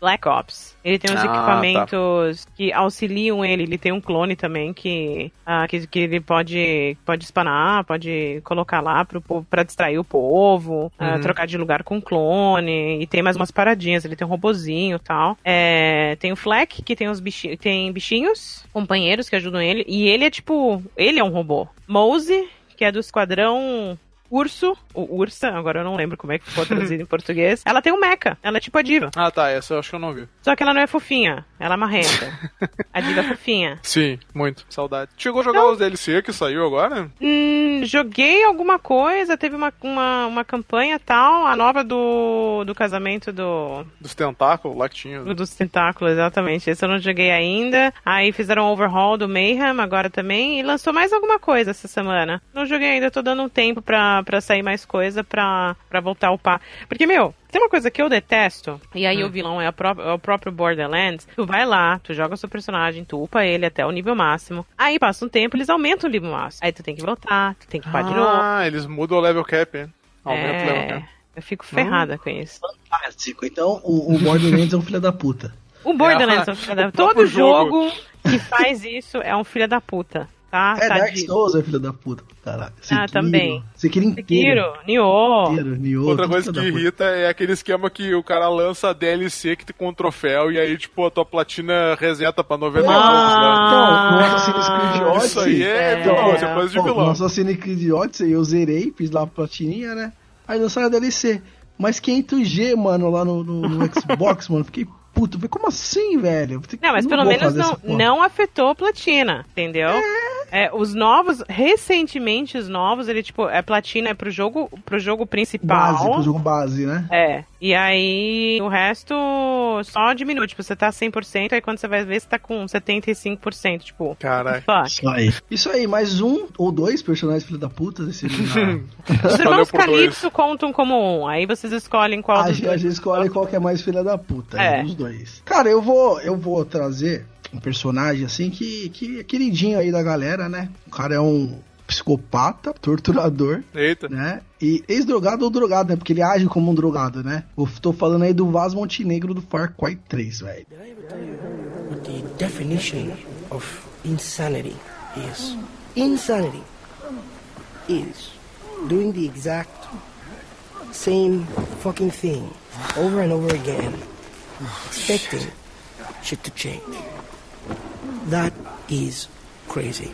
Black Ops. Ele tem uns Ah, equipamentos que auxiliam ele. Ele tem um clone também que, ah, que, que ele pode, pode espanar, pode colocar lá pro, povo- pra distrair o povo, ah, Uhum. trocar de lugar com o clone. E tem mais umas paradinhas. Ele tem um robozinho e tal. É, tem o Fleck, que tem os bichinhos, tem bichinhos, companheiros que ajudam ele. E ele é tipo. Ele é um robô. Mose, que é do esquadrão Urso, ou Ursa, agora eu não lembro como é que ficou traduzido em português. Ela tem um mecha, ela é tipo a diva. Ah, tá, essa eu acho que eu não vi. Só que ela não é fofinha, ela é marrenta. a diva é fofinha. Sim, muito. Saudade. Chegou a jogar os DLC que saiu agora? Hum, joguei alguma coisa, teve uma, uma, uma campanha tal, a nova do, do casamento do, Dos tentáculos lá que tinha. dos tentáculos, exatamente. Esse eu não joguei ainda. Aí fizeram um overhaul do Mayhem agora também. E lançou mais alguma coisa essa semana. Não joguei ainda, tô dando um tempo pra, pra sair mais coisa pra, pra voltar a upar. Porque, meu, tem uma coisa que eu detesto, e aí o vilão é, a pró- é o próprio Borderlands. Tu vai lá, tu joga o seu personagem, tu upa ele até o nível máximo. Aí passa um tempo, eles aumentam o nível máximo. Aí tu tem que voltar, tu tem que upar de novo. Ah, eles mudam o level cap, hein? Aumenta o level É, cap. eu fico ferrada com isso. Fantástico. Então, o, o Borderlands é um filho da puta. O Borderlands é um filho da o Todo próprio jogo. jogo. que faz isso é um filho da puta. Tá? É, tá Dark. Souls é filho da puta. Caralho. Ah, também. Sekiro inteiro. Sekiro, Nioh. Inteiro, Nioh, Outra coisa que irrita é aquele esquema que o cara lança a DLC que tem com um troféu e aí, tipo, a tua platina reseta pra 90 Ah, anos, Então, no Assassin's Creed Odyssey... Isso aí é então, vilão, isso é coisa de pô, vilão. No Assassin's Creed Odyssey eu zerei, fiz lá a platininha, né? Aí lançaram a DLC. Mas 500G, mano, lá no, no- no Xbox, mano, fiquei puto. Falei, como assim, velho? Não, mas pelo vou menos não, não afetou platina, entendeu? É, os novos, recentemente os novos, ele tipo, é platina é pro jogo, pro jogo principal. Base, pro jogo base, né? É. E aí o resto só diminui. Tipo, você tá 100%, aí quando você vai ver, você tá com 75%. Tipo, Caralho. fuck. Isso aí. Isso aí, mais um ou dois personagens filho da puta desse jogo. Os irmãos. Calypso contam como um. Aí vocês escolhem qual A dos a gente escolhe qual que é mais filha da puta, É. é. os dois. Cara, eu vou, eu vou trazer um personagem assim que, que é queridinho aí da galera, né? O cara é um psicopata, torturador, Eita. né? E ex-drogado ou drogado, né? Porque ele age como um drogado, né? Eu tô falando aí do Vaz Montenegro do Far Cry 3, velho. What the definition of insanity is. Insanity is doing the exact same fucking thing over and over again, expecting shit to change. That is crazy.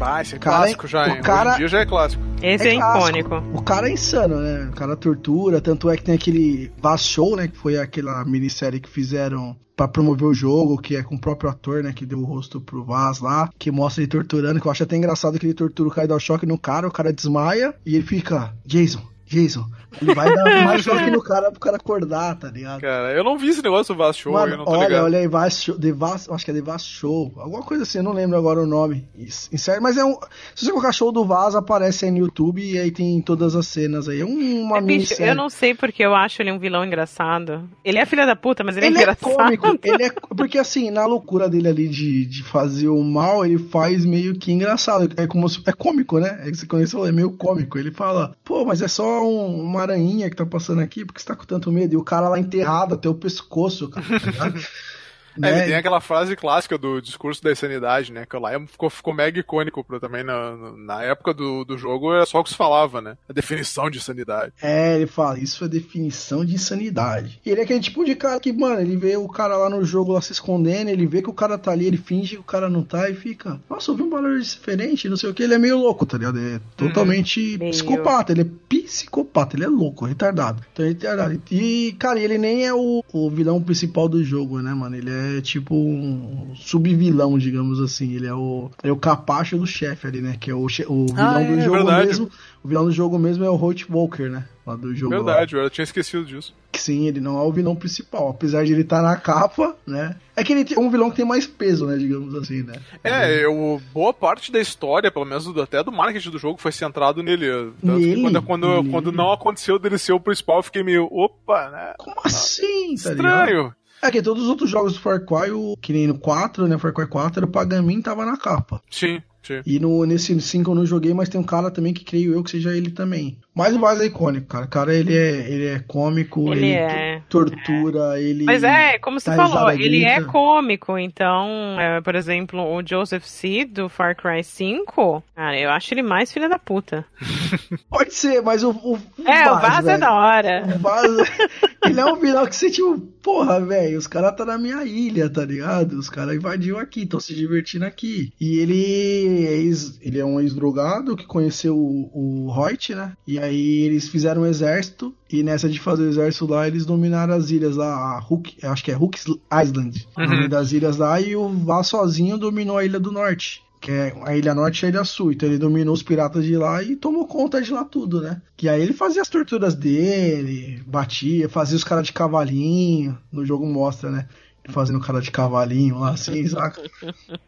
Ah, esse é Cara, clássico já, o hein? cara- Hoje em dia já é clássico. Esse é, clássico. icônico. O cara é insano, né? O cara tortura, tanto é que tem aquele Vaz Show, né? Que foi aquela minissérie que fizeram pra promover o jogo, que é com o próprio ator, né? Que deu o rosto pro Vaz lá, que mostra ele torturando, que eu acho até engraçado que ele tortura o cara e dá o choque no cara, o cara desmaia e ele fica, Jason, Jason. Ele vai dar mais choque no cara pro cara acordar, tá ligado? Cara, eu não vi esse negócio do Vast Show, eu Mano, não tô olha, ligado. olha aí, Vaz Show, The Vaz, acho que é The Vaz Show, alguma coisa assim, eu não lembro agora o nome. Sério, mas é um. Se você colocar show do Vaz, aparece aí no YouTube e aí tem todas as cenas aí. É um- uma É, bicho, eu não sei porque eu acho ele um vilão engraçado. Ele é filha da puta, mas ele, Ele é é engraçado. cômico, ele é. Porque assim, na loucura dele ali de, de fazer o mal, ele faz meio que engraçado. É como se. É cômico, né? É que você conheceu, é meio cômico. Ele fala, pô, mas é só um- uma aranhinha que tá passando aqui, porque você tá com tanto medo. E o cara lá enterrado até o pescoço, cara. tá É, Né? ele tem aquela frase clássica do discurso da insanidade, né? Que lá é- ficou, ficou mega icônico pra, também na, na época do, do jogo, era só o que se falava, né? A definição de insanidade. É, ele fala, isso é definição de insanidade. E ele é aquele tipo de cara que, mano, ele vê o cara lá no jogo lá se escondendo, ele vê que o cara tá ali, ele finge que o cara não tá e fica, nossa, eu vi um valor diferente, não sei o que, ele é meio louco, tá ligado? É totalmente Meio. psicopata, ele é psicopata, ele é louco, retardado. Então ele é retardado. E, cara, ele nem é o, o vilão principal do jogo, né, mano? Ele é tipo um subvilão, digamos assim. Ele é o, é o capacho do chefe ali, né? Que é o, che- o vilão Ah, do é, jogo verdade. mesmo. O vilão do jogo mesmo é o Holt Walker, né? Lá do jogo. lá. Verdade, eu tinha esquecido disso. Sim, ele não é o vilão principal. Apesar de ele estar na capa, né? É que ele é um vilão que tem mais peso, né? Digamos assim, né? É, eu, boa parte da história, pelo menos do- até do marketing do jogo, foi centrado nele. Tanto que Nele? quando, quando, Nele. quando não aconteceu dele ser o principal, eu fiquei meio, opa, né? Como assim, tá? Estranho. É que todos os outros jogos do Far Cry, o, que nem no 4, né? Far Cry 4, o Pagamin tava na capa. Sim. Sim. E no, nesse 5 eu não joguei, mas tem um cara também que creio eu que seja ele também. Mas o Vaz é icônico, cara. O cara, ele é, ele é cômico, Ele ele, é, tortura, ele... Mas é, como você dá falou, ele é cômico, então, é, por exemplo, o Joseph Seed do Far Cry 5, cara, eu acho ele mais filha da puta. Pode ser, mas o, o, o É, o Vaz, Vaz é da hora. O Vaz, ele é um vilão que você, tipo, porra, velho, os caras tá na minha ilha, tá ligado? Os caras invadiu aqui, estão se divertindo aqui. E ele é, ex- ele é um ex-drogado que conheceu o, o Hoyt, né? E aí eles fizeram um exército, e nessa de fazer o exército lá, eles dominaram as ilhas lá, a Hook, acho que é Hook Island, o nome das ilhas lá, e o Vaz sozinho dominou a ilha do norte. Que é a Ilha Norte e a Ilha Sul. Então ele dominou os piratas de lá e tomou conta de lá tudo, né? Que aí ele fazia as torturas dele, batia, fazia os caras de cavalinho. No jogo mostra, né? Fazendo cara de cavalinho lá, assim, saca?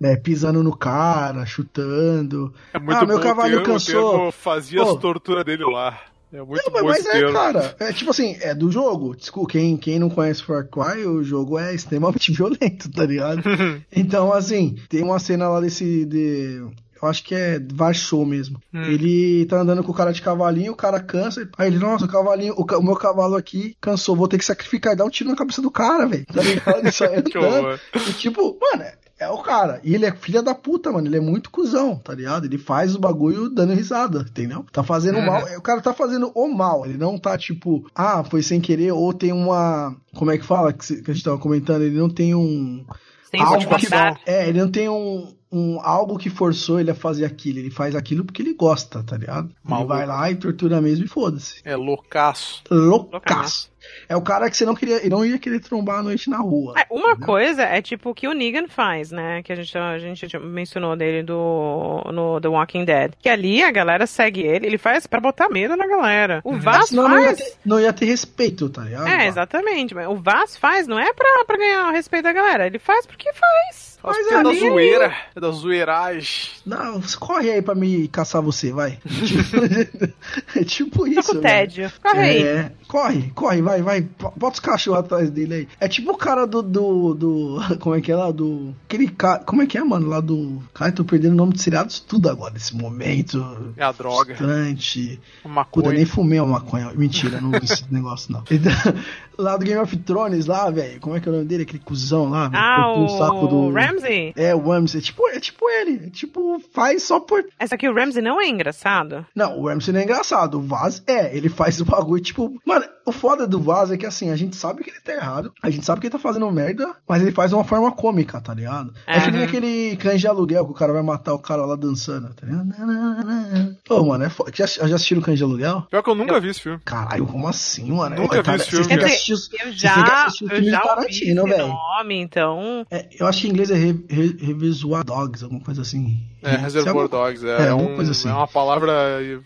É, pisando no cara, chutando. É muito ah, meu bom cavalo cansou. termo fazia Pô. as torturas dele lá. É muito Não, bom mas, é, cara. É tipo assim, é do jogo. Desculpa, quem, quem não conhece Far Cry, o jogo é extremamente violento, tá ligado? então, assim, tem uma cena lá desse. De, eu acho que é Varchou mesmo. Hum. Ele tá andando com o cara de cavalinho, o cara cansa. Aí ele, nossa, o cavalinho, o, ca- o meu cavalo aqui cansou, vou ter que sacrificar e dar um tiro na cabeça do cara, velho. Tá ligado? Sai Que andando. E tipo, mano, é, é o cara. E ele é filha da puta, mano. Ele é muito cuzão, tá ligado? Ele faz o bagulho dando risada, entendeu? Tá fazendo Uhum. mal. O cara tá fazendo o mal. Ele não tá tipo, ah, foi sem querer, ou tem uma. Como é que fala que, a gente tava comentando? Ele não tem um. Sem algo que, é, ele não tem um, um algo que forçou ele a fazer aquilo. Ele faz aquilo porque ele gosta, tá ligado? Maluco. Ele vai lá e tortura mesmo e foda-se. É loucaço. Loucaço. É o cara que você não queria, não ia querer trombar à noite na rua. É, uma coisa é tipo o que o Negan faz, né? Que a gente, a gente mencionou dele do, no The Walking Dead. Que ali a galera segue ele, ele faz pra botar medo na galera. O Vaz Senão não ia, faz. ter, não ia ter respeito, tá ligado? É, exatamente. Mas o Vaz faz, não é pra, pra ganhar o respeito da galera. Ele faz porque faz. Faz porque é da zoeira. É da zoeiragem. Não, corre aí pra me caçar você, vai. é tipo Tô isso. com velho. tédio. Corre aí. É, corre, corre, vai, vai. P- Bota os cachorros atrás dele aí. É tipo o cara do. do, do como é que é lá? Do. Aquele cara. Como é que é, mano? Lá do. Cara, eu tô perdendo o nome de seriados tudo agora, nesse momento. É a droga. Distante. A Puta, maconha. nem fumei uma maconha. Mentira, não vi esse negócio, não. Então, lá do Game of Thrones, lá, velho. Como é que é o nome dele? Aquele cuzão lá. Ah, o saco do. o Ramsey? É, o Ramsey. É tipo, é tipo ele. É tipo, faz só por. Essa aqui, o Ramsey não é engraçado? Não, o Ramsey não é engraçado. O Vaz é. Ele faz o bagulho, tipo. Mano, o foda do Vaz é que assim, a gente sabe que ele tá errado. A gente sabe que ele tá fazendo merda. Mas ele faz de uma forma cômica, tá ligado? É, que nem aquele cães de aluguel que o cara vai matar o cara lá dançando, tá ligado? Pô, mano, é foda. Já, já assistiram cães de aluguel? Pior que eu nunca vi esse filme. Caralho, como assim, mano? Nunca É, vi cara, esse filme. Assistir os, Eu já, assistir os eu já do ouvi Tarantino, esse nome, então... É, eu acho que em inglês é re, re, Reservoir Dogs, alguma coisa assim. É, Reservoir Sabe? Dogs. É, É, é um- assim. é uma palavra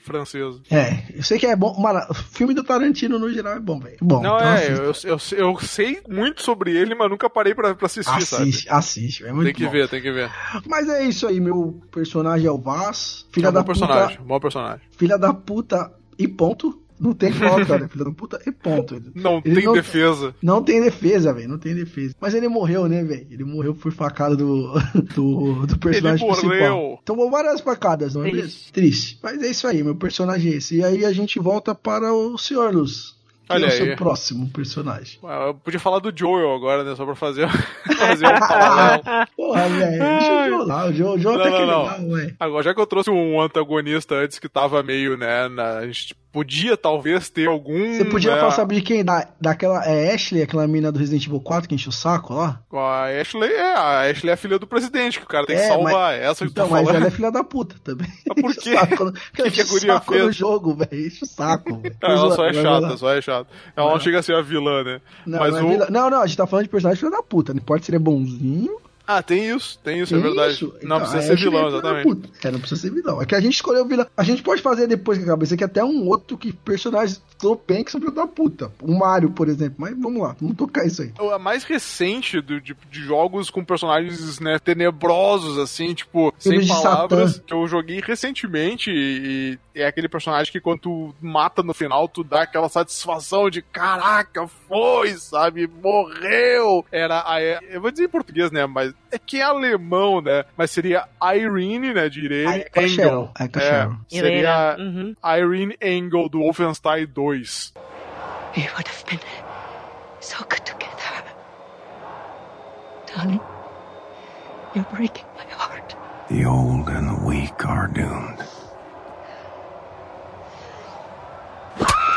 francesa. É, eu sei que é bom. Mano, o filme do Tarantino no geral é bom, velho. Bom, Não, então é, eu, eu, eu sei muito sobre ele, mas nunca parei pra, pra assistir, sabe? Assiste, assiste, é muito Tem que bom. ver, tem que ver. Mas é isso aí, meu personagem é o Vaz. Filha É um da bom personagem, puta. bom personagem. Filha da puta e ponto. Não tem falar, cara. Filha da puta e ponto. Não Ele tem não- defesa. Não tem defesa, velho. Não tem defesa. Mas ele morreu, né, velho? Ele morreu por facada do, do, do personagem Ele principal. morreu. Tomou várias facadas, não é Triste. mesmo? Triste. Mas é isso aí, meu personagem é esse. E aí a gente volta para o Sr. Luz. Que Olha é o aí. seu próximo personagem. Ah, Eu podia falar do Joel agora, né? Só pra fazer, fazer um paralelo. Porra, velho. Deixa o Joe lá. O Joe, o Joe Não, é não, não. legal, velho. Agora, já que eu trouxe um antagonista antes que tava meio, né? na- a gente podia talvez ter algum. Você podia né, falar, sabe de quem? Da, daquela. É Ashley, aquela mina do Resident Evil 4 que enche o saco lá? A Ashley, é, a Ashley é a filha do presidente, que o cara tem que É, salvar. É essa que Então, tá mas ela é filha da puta também. Mas por quê? saco Porque ela que a guria saco fez? no jogo, velho. Enche o saco. Ah, ela só é chata, só é chata. Ela não chega a ser a vilã, né? Não, Mas não, é o. vilã- não, não, a gente tá falando de personagem filha da puta. Não importa se ele é bonzinho. Ah, tem isso, tem isso, é tem verdade. isso. Não Então, precisa a ser vilão, é exatamente. É, não precisa ser vilão. É que a gente escolheu vilão. A gente pode fazer depois que acabar isso aqui até um outro que personagens Topen que são filha da puta. O Mario, por exemplo. Mas vamos lá, vamos tocar isso aí. A mais recente do, de, de jogos com personagens né, tenebrosos, assim, tipo, sem Filhos palavras, Satã. que eu joguei recentemente e, e é aquele personagem que quando tu mata no final, tu dá aquela satisfação de caraca, foi, sabe? Morreu! Era a. Eu vou dizer em português, né? Mas é que é alemão, né? Mas seria Irene, né? De Irene Engel. Sharon, é, a É, seria Uhum. Irene Engel do Wolfenstein 2. We would have been so good together. Darling, you're breaking my heart. The old and the weak are doomed.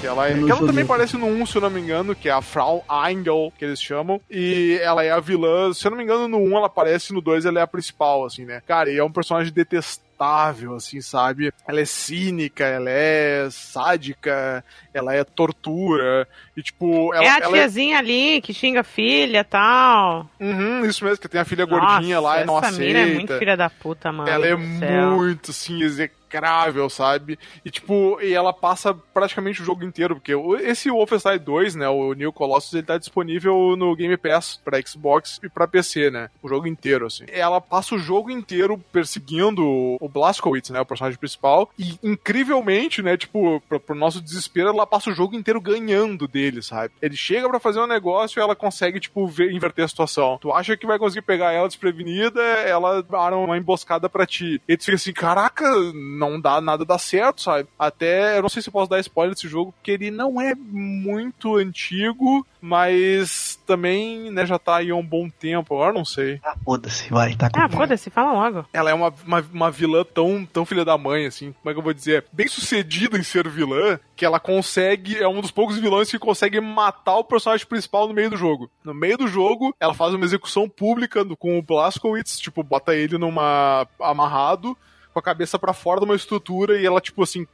Que ela, é, que ela também aparece no 1, se eu não me engano, que é a Frau Engel, que eles chamam. E ela é a vilã. Se eu não me engano, no 1 ela aparece, no 2 ela é a principal, assim, né? Cara, e é um personagem detestável, assim, sabe? Ela é cínica, ela é sádica, ela é tortura. E, tipo, ela é a ela tiazinha ali que xinga a filha e tal. Uhum, isso mesmo, que tem a filha gordinha Nossa, lá e não essa aceita. mina é muito filha da puta, mano. Ela é muito, assim, execrável, sabe? E, tipo, e ela passa praticamente o jogo inteiro, porque esse Wolfenstein 2, né, o New Colossus, ele tá disponível no Game Pass pra Xbox e pra PC, né? O jogo inteiro, assim. Ela passa o jogo inteiro perseguindo o Blazkowicz, né, o personagem principal, e incrivelmente, né, tipo, pro, pro nosso desespero, ela passa o jogo inteiro ganhando dele, sabe? Ele chega pra fazer um negócio e ela consegue, tipo, ver- inverter a situação. Tu acha que vai conseguir pegar ela desprevenida, ela arma uma emboscada pra ti. E tu fica assim, caraca, não dá nada dá certo, sabe? Até, eu não sei se eu posso dar spoiler desse jogo, porque ele não é muito antigo, mas também, né, já tá aí há um bom tempo, agora não sei. Ah, foda-se, vai, tá com Ah, foda-se, fala logo. Ela é uma, uma, uma vilã tão, tão filha da mãe, assim, como é que eu vou dizer? Bem sucedida em ser vilã, que ela consegue, é um dos poucos vilões que consegue matar o personagem principal no meio do jogo. No meio do jogo, ela faz uma execução pública com o Blazkowicz, tipo, bota ele numa. amarrado. Com a cabeça pra fora de uma estrutura e ela, tipo assim,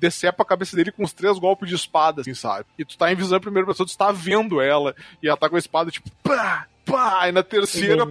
decepa a cabeça dele com os três golpes de espada, assim, sabe? E tu tá em visão em primeira pessoa, tu tá vendo ela, e ela tá com a espada, tipo, pá, pá, e na terceira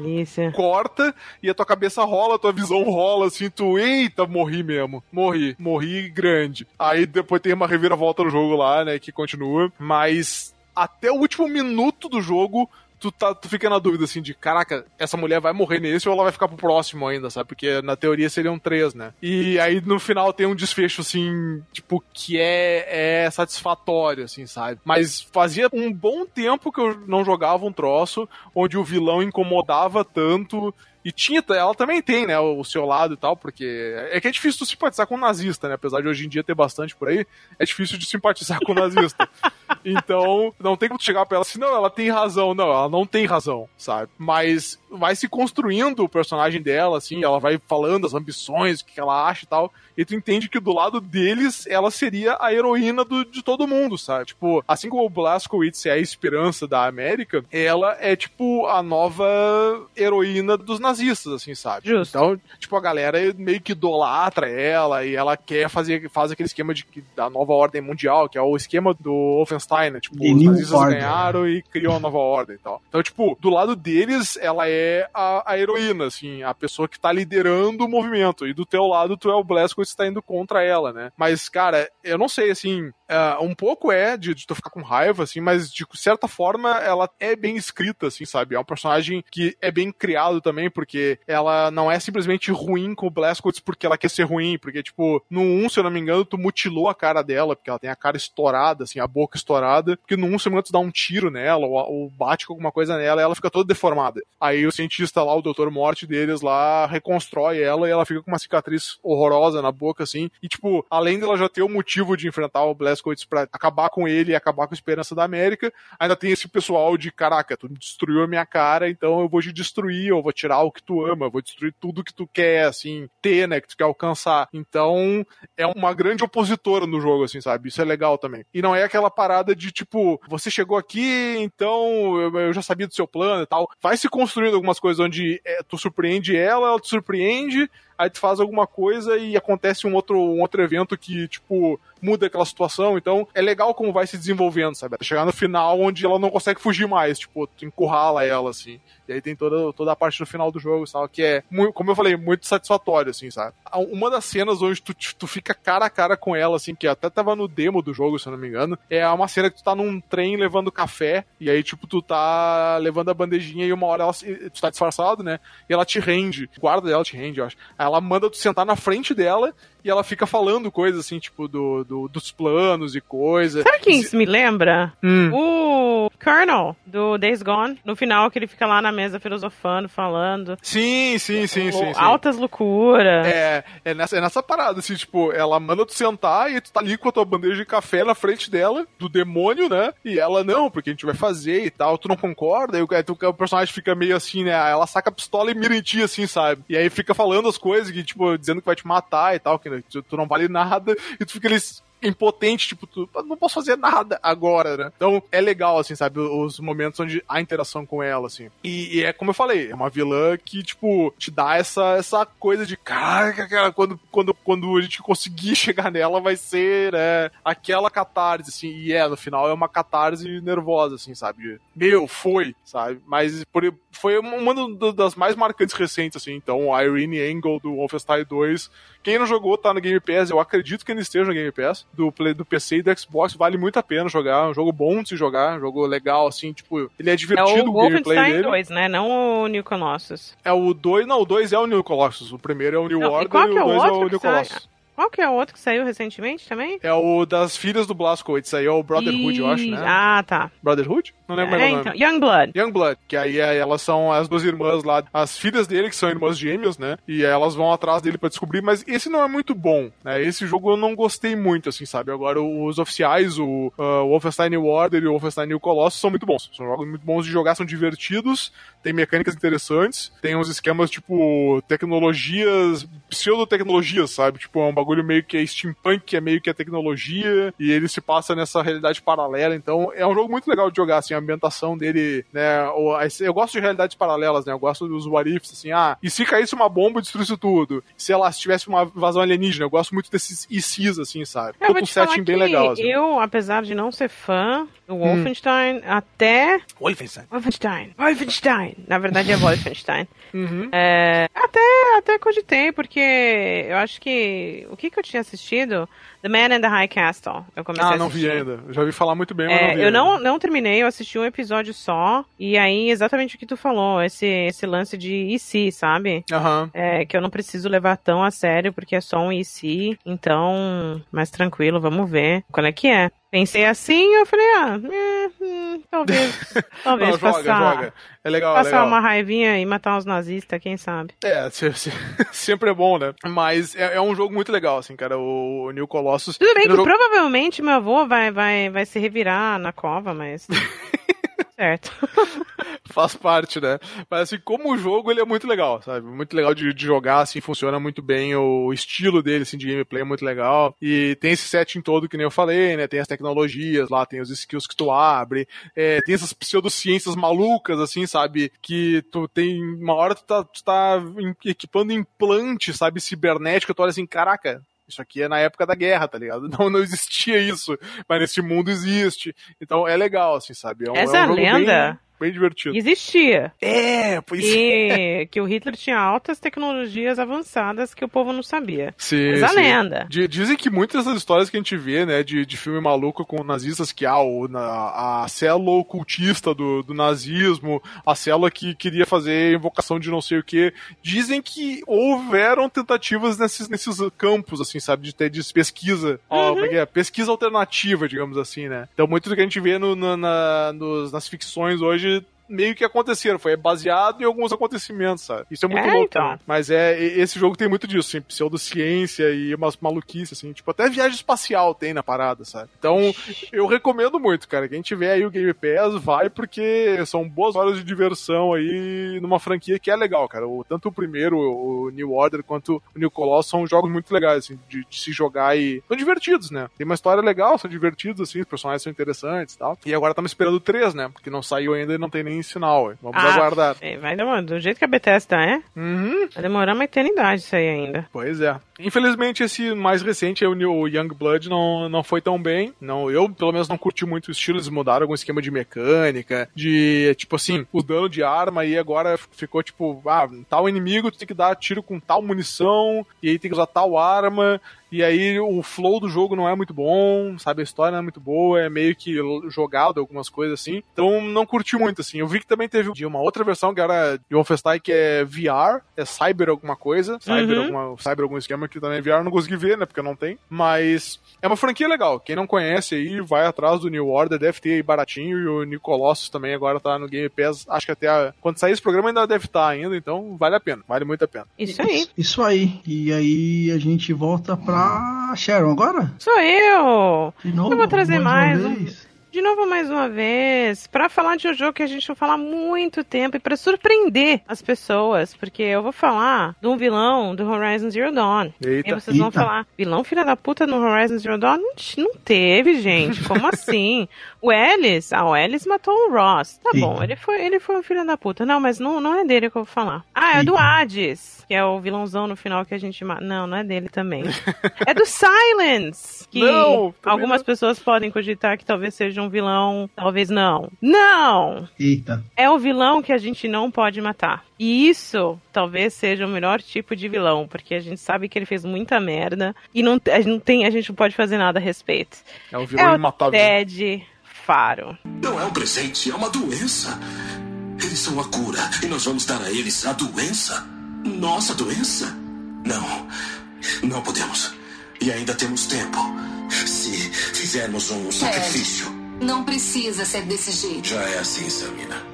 corta e a tua cabeça rola, a tua visão rola, assim, tu, eita, morri mesmo. Morri, morri grande. Aí depois tem uma reviravolta no jogo lá, né, que continua, mas até o último minuto do jogo. Tu, tá, tu fica na dúvida assim de caraca, essa mulher vai morrer nesse ou ela vai ficar pro próximo ainda, sabe? Porque na teoria seriam três, né? E aí no final tem um desfecho assim, tipo, que é, é satisfatório, assim, sabe? Mas fazia um bom tempo que eu não jogava um troço onde o vilão incomodava tanto. E tinha, ela também tem, né, o seu lado e tal, porque é que é difícil tu simpatizar com um nazista, né? Apesar de hoje em dia ter bastante por aí, é difícil de simpatizar com um nazista. Então, não tem como tu chegar pra ela assim, não, ela tem razão. Não, ela não tem razão, sabe? Mas vai se construindo o personagem dela, assim, ela vai falando as ambições, o que ela acha e tal. E tu entende que do lado deles, ela seria a heroína do, de todo mundo, sabe? Tipo, assim como o Blazkowicz é a esperança da América, ela é, tipo, a nova heroína dos nazistas, assim, sabe? Justo. Então, tipo, a galera meio que idolatra ela e ela quer fazer faz aquele esquema de, da nova ordem mundial, que é o esquema do Wolfenstein, né? Tipo, The os nazistas Order. ganharam e criam a nova ordem e tal. Então, tipo, do lado deles, ela é a, a heroína, assim, a pessoa que tá liderando o movimento. E do teu lado, tu é o Blazkowicz que tá indo contra ela, né? Mas, cara, eu não sei, assim, ah, um pouco é de, de tu ficar com raiva, assim, mas de certa forma ela é bem escrita, assim, sabe? É um personagem que é bem criado também, porque ela não é simplesmente ruim com o Blazkowicz porque ela quer ser ruim, porque, tipo, no 1, se eu não me engano, tu mutilou a cara dela, porque ela tem a cara estourada, assim, a boca estourada, porque no 1, se não me engano, tu dá um tiro nela, ou, ou bate com alguma coisa nela, e ela fica toda deformada. Aí o cientista lá, o Dr. Morte deles lá, reconstrói ela e ela fica com uma cicatriz horrorosa na boca, assim, e, tipo, além dela já ter o motivo de enfrentar o Blazkowicz pra acabar com ele e acabar com a esperança da América, ainda tem esse pessoal de, caraca, tu destruiu a minha cara, então eu vou te destruir, eu vou tirar o que tu ama, vou destruir tudo que tu quer, assim, ter, né, que tu quer alcançar. Então, é uma grande opositora no jogo, assim, sabe? Isso é legal também. E não é aquela parada de, tipo, você chegou aqui, então eu, já sabia do seu plano e tal. Vai se construindo algumas coisas onde é, tu surpreende ela, ela te surpreende, aí tu faz alguma coisa e acontece um outro, um outro evento que, tipo, muda aquela situação. Então é legal como vai se desenvolvendo, sabe? Chegar no final onde ela não consegue fugir mais, tipo, tu encurrala ela, assim. E aí tem toda, toda a parte do final do jogo, sabe? Que é, como eu falei, muito satisfatório, assim, sabe? Uma das cenas onde tu, tu fica cara a cara com ela, assim, que até tava no demo do jogo, se eu não me engano, é uma cena que tu tá num trem levando café, e aí, tipo, tu tá levando a bandejinha e uma hora ela, tu tá disfarçado, né? E ela te rende, guarda dela te rende, eu acho. Aí ela manda tu sentar na frente dela e ela fica falando coisas assim, tipo, do, do dos planos e coisa. Sabe quem isso me lembra? Hum. O Colonel, do Days Gone. No final, que ele fica lá na mesa filosofando, falando. Sim, sim, sim, sim. sim. Altas loucuras. É, é nessa, é nessa parada, assim, tipo, ela manda tu sentar e tu tá ali com a tua bandeja de café na frente dela, do demônio, né? E ela, não, porque a gente vai fazer e tal, tu não concorda? O, aí tu, o personagem fica meio assim, né? Ela saca a pistola e mira em ti, assim, sabe? E aí fica falando as coisas, que, tipo, dizendo que vai te matar e tal, que tu, tu não vale nada, e tu fica ali impotente, tipo, tu, não posso fazer nada agora, né? Então é legal, assim, sabe? Os momentos onde há interação com ela, assim. E, e é como eu falei, é uma vilã que, tipo, te dá essa, essa coisa de caraca, cara, quando, quando, quando a gente conseguir chegar nela, vai ser né, aquela catarse, assim. E é, no final é uma catarse nervosa, assim, sabe? Meu, foi, sabe? Mas por, foi uma das mais marcantes recentes, assim. Então, a Irene Engel do Wolfenstein 2 quem não jogou tá no Game Pass, eu acredito que ele esteja no Game Pass, do, play, do PC e do Xbox, vale muito a pena jogar, é um jogo bom de se jogar, um jogo legal, assim, tipo, ele é divertido é o, o gameplay Wolfenstein dele. 2, né? Não o New Colossus. É o 2, não, o 2 é o New Colossus, o primeiro é o New Não, e Order e é o o 2 é o que New? Colossus. Qual que é o outro que saiu recentemente também? É o das filhas do Blazkowicz, aí é o Brotherhood, eu acho, né? Ah, tá. Brotherhood? Não lembro É, mais o então, nome. Youngblood. Youngblood, que aí é- elas são as duas irmãs lá, as filhas dele, que são irmãs gêmeas, né? E elas vão atrás dele pra descobrir, mas esse não é muito bom, né? Esse jogo eu não gostei muito, assim, sabe? Agora, os oficiais, o, uh, o Wolfenstein Order e o Wolfenstein New Colossus são muito bons. São jogos muito bons de jogar, são divertidos, tem mecânicas interessantes, tem uns esquemas, tipo, tecnologias, pseudotecnologias, sabe? Tipo, é um bagulho meio que é steampunk, que é meio que é tecnologia, e ele se passa nessa realidade paralela, então é um jogo muito legal de jogar, assim, a ambientação dele, né? Eu gosto de realidades paralelas, né? Eu gosto dos what ifs, assim, ah, e se caísse uma bomba e destruísse tudo? Se tivesse uma invasão alienígena, eu gosto muito desses ICs, assim, sabe? Eu vou Todo um te falar setting bem que legal, assim. Eu, apesar de não ser fã do Hum. Wolfenstein, até. Wolfenstein. Wolfenstein. Wolfenstein. Na verdade é Wolfenstein. Uhum. É, até, até cogitei, porque eu acho que. O que, que eu tinha assistido? The Man in the High Castle. Eu comecei Ah, não vi ainda. Eu Já ouvi falar muito bem, mas É, não vi eu ainda. não, não terminei, eu assisti um episódio só. E aí, exatamente o que tu falou, esse, esse lance de IC, sabe? Aham. É, que eu não preciso levar tão a sério, porque é só um IC. Então, mais tranquilo, vamos ver qual é que é. Pensei assim, eu falei, ah, é, talvez, talvez Não, joga, passar, joga. É legal, passar legal. uma raivinha e matar uns nazistas, quem sabe. É, se- se- sempre é bom, né? Mas é, é um jogo muito legal, assim, cara. O, o New Colossus. Tudo bem que é jogo- provavelmente meu avô vai, vai, vai se revirar na cova, mas... certo. faz parte, né? Mas assim, como jogo, ele é muito legal, sabe? Muito legal de, de jogar, assim, funciona muito bem. O estilo dele, assim, de gameplay é muito legal. E tem esse setting todo, que nem eu falei, né? Tem as tecnologias lá, tem os skills que tu abre, é, tem essas pseudociências malucas, assim, sabe? Que tu tem. Uma hora tu tá, tu tá equipando implante, sabe? Cibernético, tu olha assim, caraca. Isso aqui é na época da guerra, tá ligado? Não, não existia isso, mas nesse mundo existe. Então é legal, assim, sabe? É um, Essa é um bem- lenda bem divertido. existia. É, pois E que o Hitler tinha altas tecnologias avançadas que o povo não sabia. Sim, Mas a sim. lenda. Di- Dizem que muitas dessas histórias que a gente vê, né, de, de filme maluco com nazistas, que há o, na- a célula ocultista do, do nazismo, a célula que queria fazer invocação de não sei o que, dizem que houveram tentativas nesses, nesses campos, assim, sabe, de ter de pesquisa, ó, como é é? pesquisa alternativa, digamos assim, né. Então muito do que a gente vê no, na- na- nos- nas ficções hoje meio que aconteceram, foi baseado em alguns acontecimentos, sabe? Isso é muito É, louco, então. né? Mas é, esse jogo tem muito disso, assim, pseudociência e umas maluquices, assim, tipo, até viagem espacial tem na parada, sabe? Então, eu recomendo muito, cara. Quem tiver aí o Game Pass, vai, porque são boas horas de diversão aí numa franquia que é legal, cara. O, tanto o primeiro, o New Order, quanto o New Colossus são jogos muito legais, assim, de, de se jogar e. São divertidos, né? Tem uma história legal, são divertidos, assim, os personagens são interessantes e tal. E agora estamos esperando o 3, né? Porque não saiu ainda e não tem nem em sinal. ué. Vamos Ah, aguardar. é, Vai demorar. Do jeito que a Bethesda é, Uhum. vai demorar uma eternidade isso aí ainda. Pois é. Infelizmente, esse mais recente, o Young Blood, não, não foi tão bem. Não, eu, pelo menos, não curti muito o estilo. Eles mudaram algum esquema de mecânica, de, tipo assim, o dano de arma, e agora ficou, tipo, ah, tal inimigo, tu tem que dar tiro com tal munição, e aí tem que usar tal arma, e aí o flow do jogo não é muito bom, sabe? A história não é muito boa, é meio que jogado algumas coisas assim. Então não curti muito, assim. Eu vi que também teve de uma outra versão que era de Wolfenstein que é VR, é Cyber alguma coisa, Cyber, Uhum. alguma, Cyber algum esquema que também é VR, eu não consegui ver, né? Porque não tem. Mas é uma franquia legal. Quem não conhece aí, vai atrás do New Order, deve ter aí baratinho, e o New Colossus também agora tá no Game Pass. Acho que até a- quando sair esse programa ainda deve estar ainda, então vale a pena, vale muito a pena. Isso aí. Isso aí. E aí a gente volta pra Sharon agora? Sou eu! De novo? eu vou trazer mais mais, um. De novo, mais uma vez, pra falar de um jogo que a gente vai falar há muito tempo e pra surpreender as pessoas, porque eu vou falar de um vilão do Horizon Zero Dawn. Eita. E vocês vão Eita. falar, vilão filha da puta no Horizon Zero Dawn? Não, teve, gente. Como assim? O Ellis, ah, o Ellis matou o Ross. Tá bom, Eita. ele foi, ele foi um filho da puta. Não, mas não, não é dele que eu vou falar. Ah, é do. Hades, que é o vilãozão no final que a gente mata. Não, não é dele também. é do Silence, que Não, algumas não. pessoas podem cogitar que talvez seja um vilão, talvez não. Não! Eita. É o vilão que a gente não pode matar. E isso talvez seja o melhor tipo de vilão, porque a gente sabe que ele fez muita merda e não, a gente não tem, a gente não pode fazer nada a respeito. É um vilão É o imatável. Ted Faro. Não é um presente, é uma doença. Eles são a cura e nós vamos dar a eles a doença. Nossa doença? Não, não podemos. E ainda temos tempo. Se fizermos um sacrifício. Não precisa ser desse jeito. Já é assim, Samina.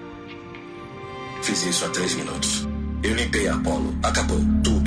Fiz isso há três minutos. Eu limpei a Apollo. Acabou tudo.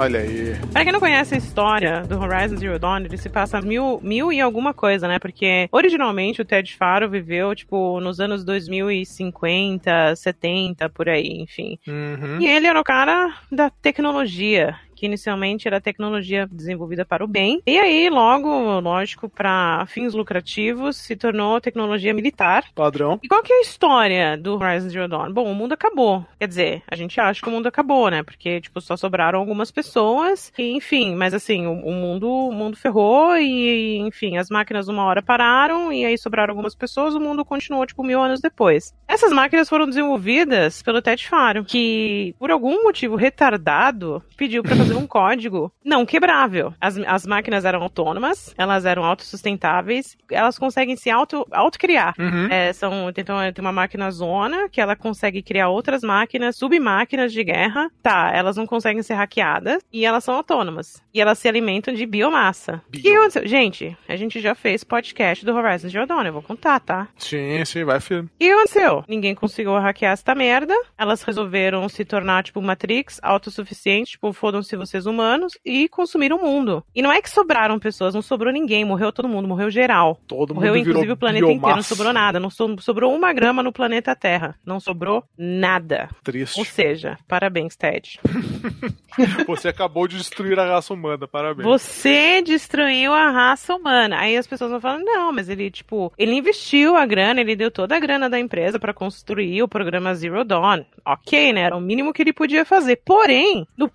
Olha aí. Pra quem não conhece a história do Horizon Zero Dawn, ele se passa mil, mil e alguma coisa, né? Porque originalmente o Ted Faro viveu, tipo, nos anos 2050, 70, por aí, enfim. Uhum. E ele era o cara da tecnologia, que inicialmente era tecnologia desenvolvida para o bem. E aí, logo, lógico, para fins lucrativos, se tornou tecnologia militar. Padrão. E qual que é a história do Horizon Zero Dawn? Bom, o mundo acabou. Quer dizer, a gente acha que o mundo acabou, né? Porque, tipo, só sobraram algumas pessoas. E, enfim, mas assim, o, o mundo, o mundo ferrou e, enfim, as máquinas uma hora pararam e aí sobraram algumas pessoas, o mundo continuou, tipo, mil anos depois. Essas máquinas foram desenvolvidas pelo Ted Faro, que, por algum motivo retardado, pediu pra fazer um código não quebrável. As, as máquinas eram autônomas, elas eram autossustentáveis, elas conseguem se auto, auto-criar. Uhum. É, são, então, tem uma máquina zona que ela consegue criar outras máquinas, submáquinas de guerra. Tá, elas não conseguem ser hackeadas e elas são autônomas. E elas se alimentam de biomassa. O que aconteceu? Gente, a gente já fez podcast do Horizon Zero Dawn, eu vou contar, tá? Sim, sim, vai, filho. E o que aconteceu? Ninguém conseguiu hackear essa merda. Elas resolveram se tornar, tipo, Matrix, autossuficiente, tipo, fodam-se vocês humanos, e consumiram o mundo. E não é que sobraram pessoas, não sobrou ninguém, morreu todo mundo, morreu geral. Todo morreu, mundo inclusive, o planeta inteiro, não biomassa. sobrou nada. Não so- sobrou uma grama no planeta Terra. Não sobrou nada. Triste. Ou seja, parabéns, Ted. Você acabou de destruir a raça humana, parabéns. Você destruiu a raça humana. Aí as pessoas vão falando, não, mas ele, tipo, ele investiu a grana, ele deu toda a grana da empresa pra construir o programa Zero Dawn. Ok, né? Era o mínimo que ele podia fazer. Porém, no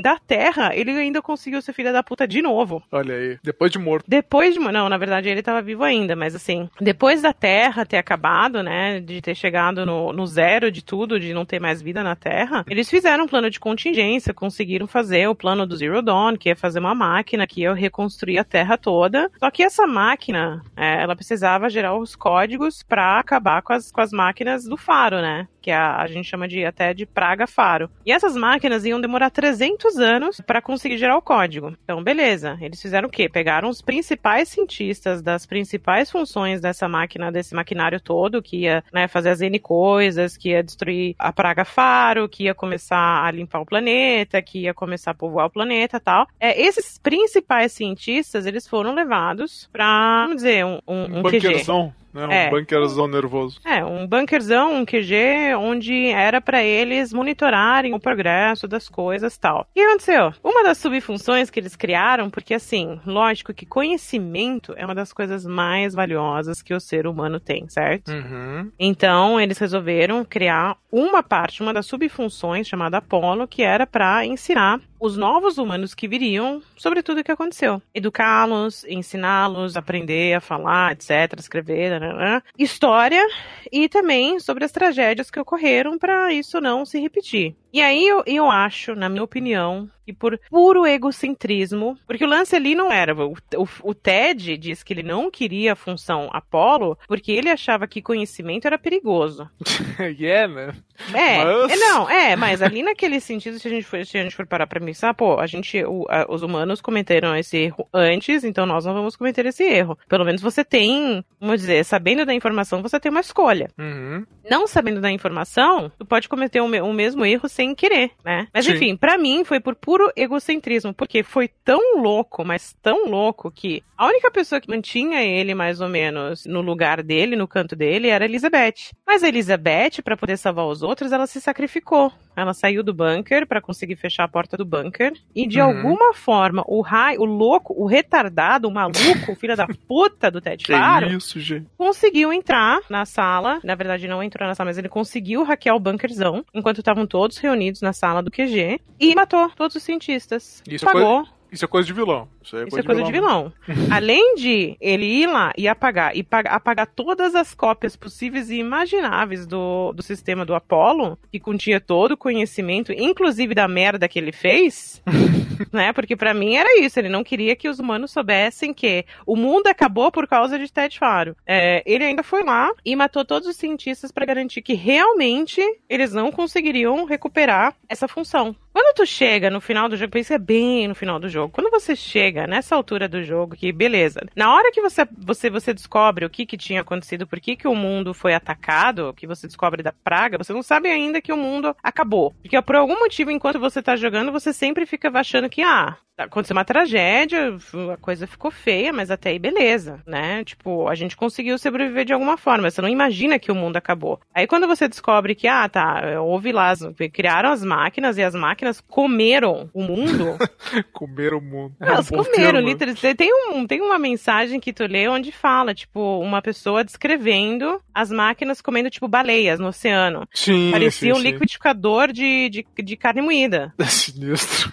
da Terra, ele ainda conseguiu ser filha da puta de novo. Olha aí, depois de morto. Depois de. Não, na verdade ele tava vivo ainda, mas assim, depois da Terra ter acabado, né? De ter chegado no, no zero de tudo, de não ter mais vida na Terra, eles fizeram um plano de contingência, conseguiram fazer o plano do Zero Dawn, que ia fazer uma máquina que ia reconstruir a Terra toda. Só que essa máquina, é, ela precisava gerar os códigos pra acabar com as, com as máquinas do faro, né? Que a, a gente chama de até de praga faro. E essas máquinas iam demorar 300 anos pra conseguir gerar o código. Então, beleza. Eles fizeram o quê? Pegaram os principais cientistas das principais funções dessa máquina, desse maquinário todo, que ia né, fazer as N coisas, que ia destruir a praga faro, que ia começar a limpar o planeta, que ia começar a povoar o planeta e tal. É, esses principais cientistas, eles foram levados pra, vamos dizer, um, um, um QG. Né? Um É. bunkerzão nervoso. É, um bunkerzão, um QG, onde era pra eles monitorarem o progresso das coisas e tal. O que aconteceu? Uma das subfunções que eles criaram, porque assim, lógico que conhecimento é uma das coisas mais valiosas que o ser humano tem, certo? Uhum. Então, eles resolveram criar uma parte, uma das subfunções chamada Apollo, que era pra ensinar os novos humanos que viriam sobre tudo o que aconteceu. Educá-los, ensiná-los, aprender a falar, etc, escrever, nananã. história e também sobre as tragédias que ocorreram pra isso não se repetir. E aí eu, eu acho, na minha opinião, que por puro egocentrismo, porque o lance ali não era. O, o, o Ted diz que ele não queria a função Apollo porque ele achava que conhecimento era perigoso. yeah, né? É, Mas- é, não, é, mas ali naquele sentido, se a gente for, se a gente for parar pra pensar, pô, a gente, o- a- os humanos cometeram esse erro antes, então nós não vamos cometer esse erro. Pelo menos você tem, vamos dizer, sabendo da informação, você tem uma escolha. Uhum. Não sabendo da informação, tu pode cometer o, o mesmo erro sem querer, né? Mas Sim. enfim, pra mim foi por puro egocentrismo, porque foi tão louco, mas tão louco que a única pessoa que mantinha ele mais ou menos no lugar dele, no canto dele, era a Elizabeth. Mas a Elizabeth, pra poder salvar os outros, ela se sacrificou. Ela saiu do bunker pra conseguir fechar a porta do bunker e de Uhum. alguma forma o raio, o louco, o retardado, o maluco, o filho da puta do Ted Que Faro, isso, gente. conseguiu entrar na sala. Na verdade, não entrou na sala, mas ele conseguiu hackear o bunkerzão enquanto estavam todos reunidos na sala do QG e matou todos os cientistas. Isso Pagou. coisa, isso é coisa de vilão. Isso, é Isso é coisa de vilão. Além de ele ir lá e apagar e pagar- apagar todas as cópias possíveis e imagináveis do, do sistema do Apollo, que continha todo o conhecimento, inclusive da merda que ele fez, né? Porque pra mim era isso. Ele não queria que os humanos soubessem que o mundo acabou por causa de Ted Faro. É, ele ainda foi lá e matou todos os cientistas pra garantir que realmente eles não conseguiriam recuperar essa função. Quando tu chega no final do jogo, isso é bem no final do jogo. Quando você chega nessa altura do jogo, que beleza. Na hora que você você, você descobre o que, que tinha acontecido, por que, que o mundo foi atacado, que você descobre da praga, você não sabe ainda que o mundo acabou. Porque por algum motivo, enquanto você tá jogando, você sempre fica achando que, ah, aconteceu uma tragédia, a coisa ficou feia, mas até aí beleza, né? Tipo, a gente conseguiu sobreviver de alguma forma. Você não imagina que o mundo acabou. Aí quando você descobre que, ah, tá, houve lá, criaram as máquinas e as máquinas comeram o mundo. Comer o mundo. É Elas comeram, termo. literalmente. Tem, um, tem uma mensagem que tu lê onde fala, tipo, uma pessoa descrevendo as máquinas comendo, tipo, baleias no oceano. Sim, Parecia sim, um sim. liquidificador de, de, de carne moída. É sinistro.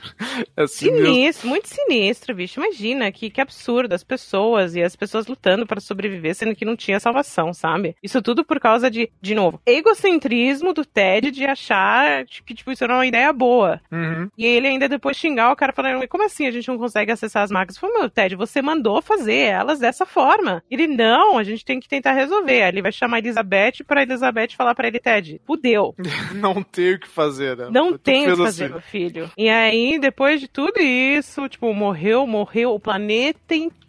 É sinistro. Sinistro, muito sinistro, bicho. Imagina que, que absurdo as pessoas e as pessoas lutando para sobreviver, sendo que não tinha salvação, sabe? Isso tudo por causa de, de novo, egocentrismo do Ted de achar que, tipo, isso era uma ideia boa. Uhum. E ele ainda depois xingar o cara falando, como assim a gente não consegue acessar as máquinas? Falei, meu, Ted, você mandou fazer elas dessa forma. Ele, não, a gente tem que tentar resolver. Aí ele vai chamar a Elizabeth pra Elizabeth falar pra ele, Ted, fudeu. Não tem o que fazer, né? Não tem o que fazer, assim. meu filho. E aí, depois de tudo isso, tipo, morreu, morreu, o planeta inteiro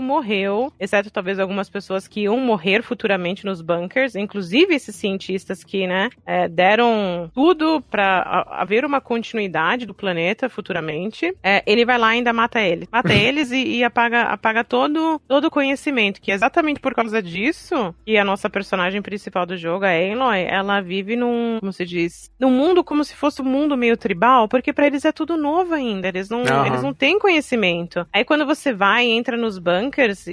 morreu, exceto talvez algumas pessoas que iam morrer futuramente nos bunkers, inclusive esses cientistas que, né, é, deram tudo pra a- haver uma continuidade do planeta futuramente. É, ele vai lá e ainda mata eles. Mata eles e, e apaga, apaga todo, todo o conhecimento, que é exatamente por causa disso que a nossa personagem principal do jogo, a Aloy, ela vive num, como se diz, num mundo como se fosse um mundo meio tribal, porque pra eles é tudo novo ainda, eles não, Aham. eles não têm conhecimento. Aí quando você vai e entra nos bunkers e,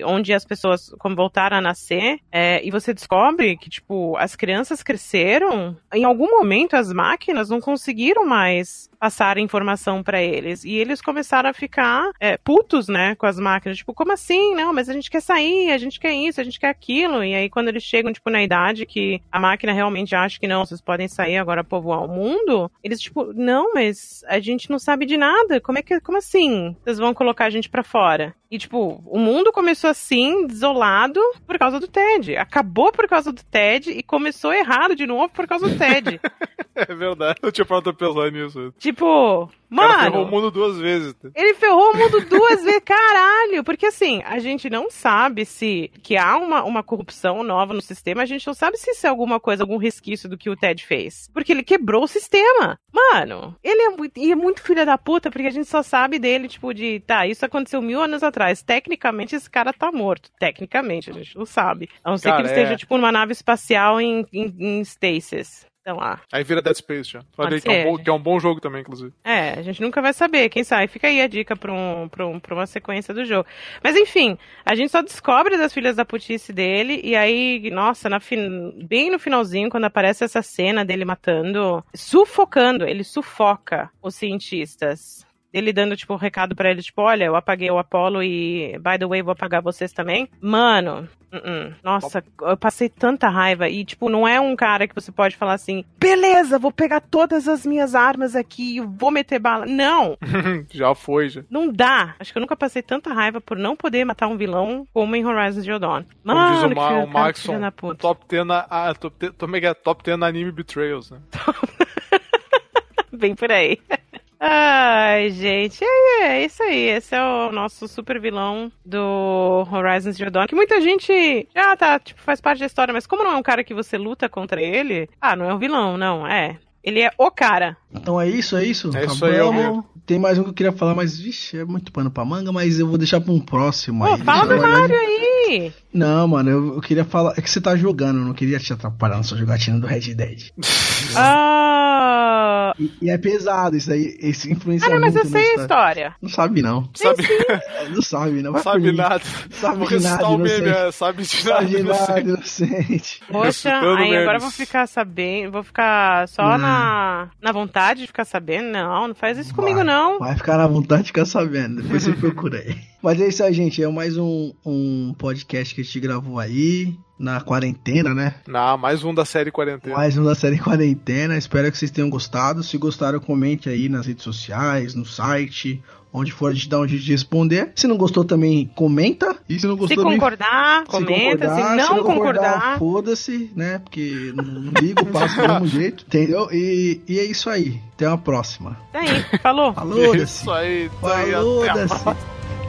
e onde as pessoas como voltaram a nascer, é, e você descobre que, tipo, as crianças cresceram, em algum momento as máquinas não conseguiram mais passar informação pra eles. E eles começaram a ficar é, putos, né, com as máquinas. Tipo, como assim? Não, mas a gente quer sair, a gente quer isso, a gente quer aquilo. E aí, quando eles chegam, tipo, na idade que a máquina realmente acha que não, vocês podem sair agora povoar o mundo, eles, tipo, não, mas a gente não sabe de nada. Como é que, como assim? Vocês vão colocar a gente pra fora? E, tipo, o mundo começou assim, desolado, por causa do Ted. Acabou por causa do Ted e começou errado de novo por causa do Ted. É verdade. Eu tinha parado pra pensar nisso. tipo, O cara ferrou o mano. mundo duas vezes. Ele ferrou o mundo duas vezes, caralho! Porque assim, a gente não sabe se que há uma, uma corrupção nova no sistema, a gente não sabe se isso é alguma coisa, algum resquício do que o Ted fez. Porque ele quebrou o sistema. Mano, ele é muito, é muito filho da puta, porque a gente só sabe dele, tipo, de, tá, isso aconteceu mil anos atrás. Atrás. Tecnicamente, esse cara tá morto. Tecnicamente, a gente não sabe. A não ser Cara, que ele é. esteja, tipo, numa nave espacial em, em, em stasis. Aí vira Dead Space já. Falei que é, um bom, que é um bom jogo também, inclusive. É, a gente nunca vai saber, quem sabe. Fica aí a dica pra, um, pra, um, pra uma sequência do jogo. Mas enfim, a gente só descobre das filhas da putice dele, e aí, nossa, na fin... bem no finalzinho, quando aparece essa cena dele matando, sufocando, ele sufoca os cientistas. Ele dando, tipo, um recado pra eles, tipo, olha, eu apaguei o Apollo e, by the way, vou apagar vocês também. Mano, uh-uh. nossa, eu passei tanta raiva. E, tipo, não é um cara que você pode falar assim, beleza, vou pegar todas as minhas armas aqui e vou meter bala. Não, já foi, já. não dá. Acho que eu nunca passei tanta raiva por não poder matar um vilão como em Horizon Zero Dawn. Como Mano, diz o, Ma o Maxon, top 10 na, ah, top 10, como é é? Top 10 na anime Betrayals, né? Bem por aí. Ai, gente, é, é isso aí. Esse é o nosso super vilão do Horizon Zero Dawn. Que muita gente já tá, tipo, faz parte da história, mas como não é um cara que você luta contra ele, ah, não é um vilão, não, é. Ele é o cara. Então é isso, é isso? É isso aí, Almir. Tem mais um que eu queria falar, mas vixe, é muito pano pra manga, mas eu vou deixar pra um próximo Pô, aí. fala do Mario aí. Não, mano, eu, eu queria falar. É que você tá jogando, eu não queria te atrapalhar na sua jogatina do Red Dead. Ah, E, e é pesado isso aí, esse influencia ah não, mas eu sei a história. Não sabe não. Sabe, Não sabe, não. Vai sabe nada. Sabe Vou de nada, o meme, é, sabe de nada. Sabe de nada, inocente. Poxa, aí agora eu vou ficar sabendo, vou ficar só Hum. na, na vontade de ficar sabendo. Não, não faz isso comigo, Vai. não. Vai ficar na vontade de ficar sabendo. Depois você procura aí. Mas é isso aí, gente. É mais um, um podcast que a gente gravou aí. Na quarentena, né? Não, mais um da série quarentena. Mais um da série Quarentena. Espero que vocês tenham gostado. Se gostaram, comente aí nas redes sociais, no site. Onde for, a gente dá um jeito de responder. Se não gostou também, comenta. E se não Se gostou também, concordar, se comenta. Se, concordar, não concordar, foda-se, né? Porque não não ligo, passo do mesmo jeito. Entendeu? E, e é isso aí. Até uma próxima. tá aí. Falou. Falou, Isso aí, Falou, até.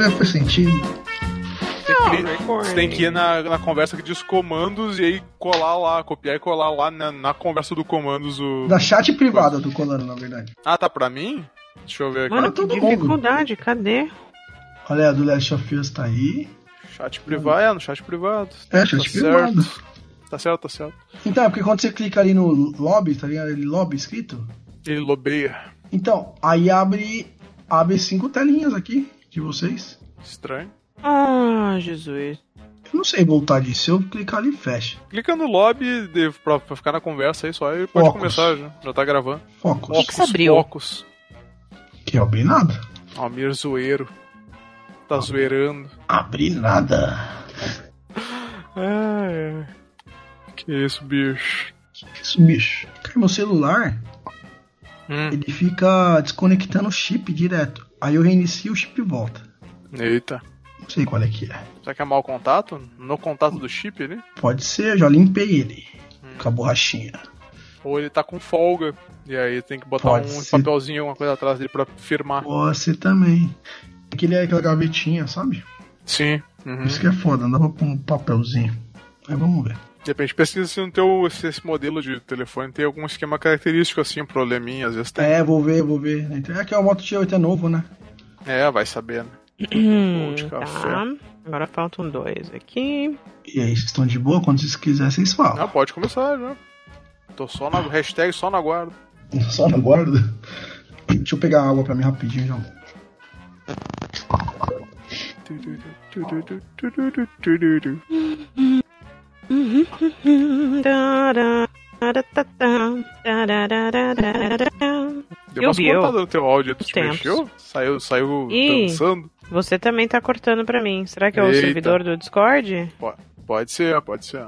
Olha, faz sentido. Você tem que ir na, na conversa que diz comandos e aí colar lá, copiar e colar lá na, na conversa do comandos o. Da chat privada do Colano, na verdade. Ah, tá pra mim? Deixa eu ver aqui. Mano, que todo mundo. dificuldade. Cadê? Olha, a do Last of Us tá aí. Chat privado, é, no chat privado. É, chat tá privado. Certo. Tá certo, tá certo. Então, é porque quando você clica ali no lobby, tá ligado? Ele lobby escrito. Ele lobeia. Então, aí abre, abre cinco telinhas aqui de vocês. Estranho. Ah, Jesus. Eu não sei voltar disso. Se eu clicar ali, fecha. Clica no lobby de, pra, pra ficar na conversa aí só e pode Focus. começar já. Já tá gravando. Focus. que você abriu? Focus. Que abri nada. Almir zoeiro. Tá zoeirando. Abri nada. Ai, ai. Que isso, bicho. Que isso, bicho? Cara, meu celular, Hum. ele fica desconectando o chip direto. Aí eu reinicio o chip e volta. Eita. Não sei qual é que é. Será que é mau contato? No contato do chip ali? Pode ser, já limpei ele. Com a borrachinha. Ou ele tá com folga. E aí tem que botar Pode um ser. papelzinho, alguma coisa atrás dele pra firmar. Ser também. Aquele é aquela gavetinha, sabe? Sim. Uhum. Isso que é foda, pra pôr um papelzinho. Mas vamos ver. De repente pesquisa se no teu se esse modelo de telefone tem algum esquema característico assim, um probleminha, às vezes tem. É, vou ver, vou ver. É que o Moto G8 é novo, né? É, vai saber, né? De café. Tá. Agora faltam dois aqui. E aí, vocês estão de boa? Quando vocês quiserem, vocês falam. Não, pode começar já. Tô só na hashtag só na guarda. Só na guarda. Deixa eu pegar água pra mim rapidinho já. Deu umas viu? cortadas no teu áudio, tu te mexeu? Saiu, saiu dançando? Você também tá cortando pra mim. Será que é o Eita. servidor do Discord? Po- Pode ser, pode ser.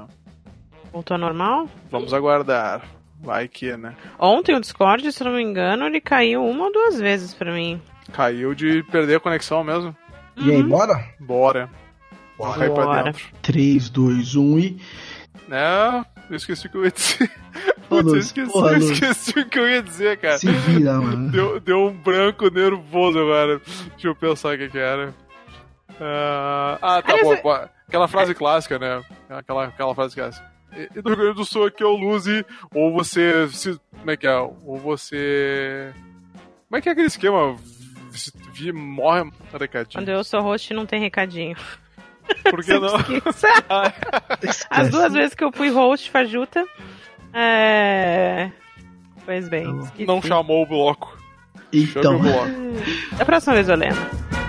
Voltou ao normal? Vamos aguardar. Vai que, né? Ontem o Discord, se eu não me engano, ele caiu uma ou duas vezes pra mim. Caiu de perder a conexão mesmo. E aí, bora? Bora. Bora. Vai pra Bora. dentro. 3, 2, 1 e. É, eu esqueci o que eu ia dizer. Putz, eu esqueci, porra, eu esqueci o que eu ia dizer, cara. Se vira, mano. Deu, deu um branco nervoso agora. Deixa eu pensar o que, que era. Ah, ah, tá Aliás, bom. eu- pô, Aquela frase clássica, né? Aquela, aquela frase clássica. E do Rio Grande do Sul aqui é o Luzi, ou você. Se, como é que é? Ou você. Como é que é aquele esquema? Se- Vi, morre. Recadinho. Quando eu sou host, não tem recadinho. Por que não? As duas vezes que eu fui host fajuta. É. Pois bem. esqueci. Não chamou o bloco. Então. Chame o bloco. Da próxima vez eu lembro.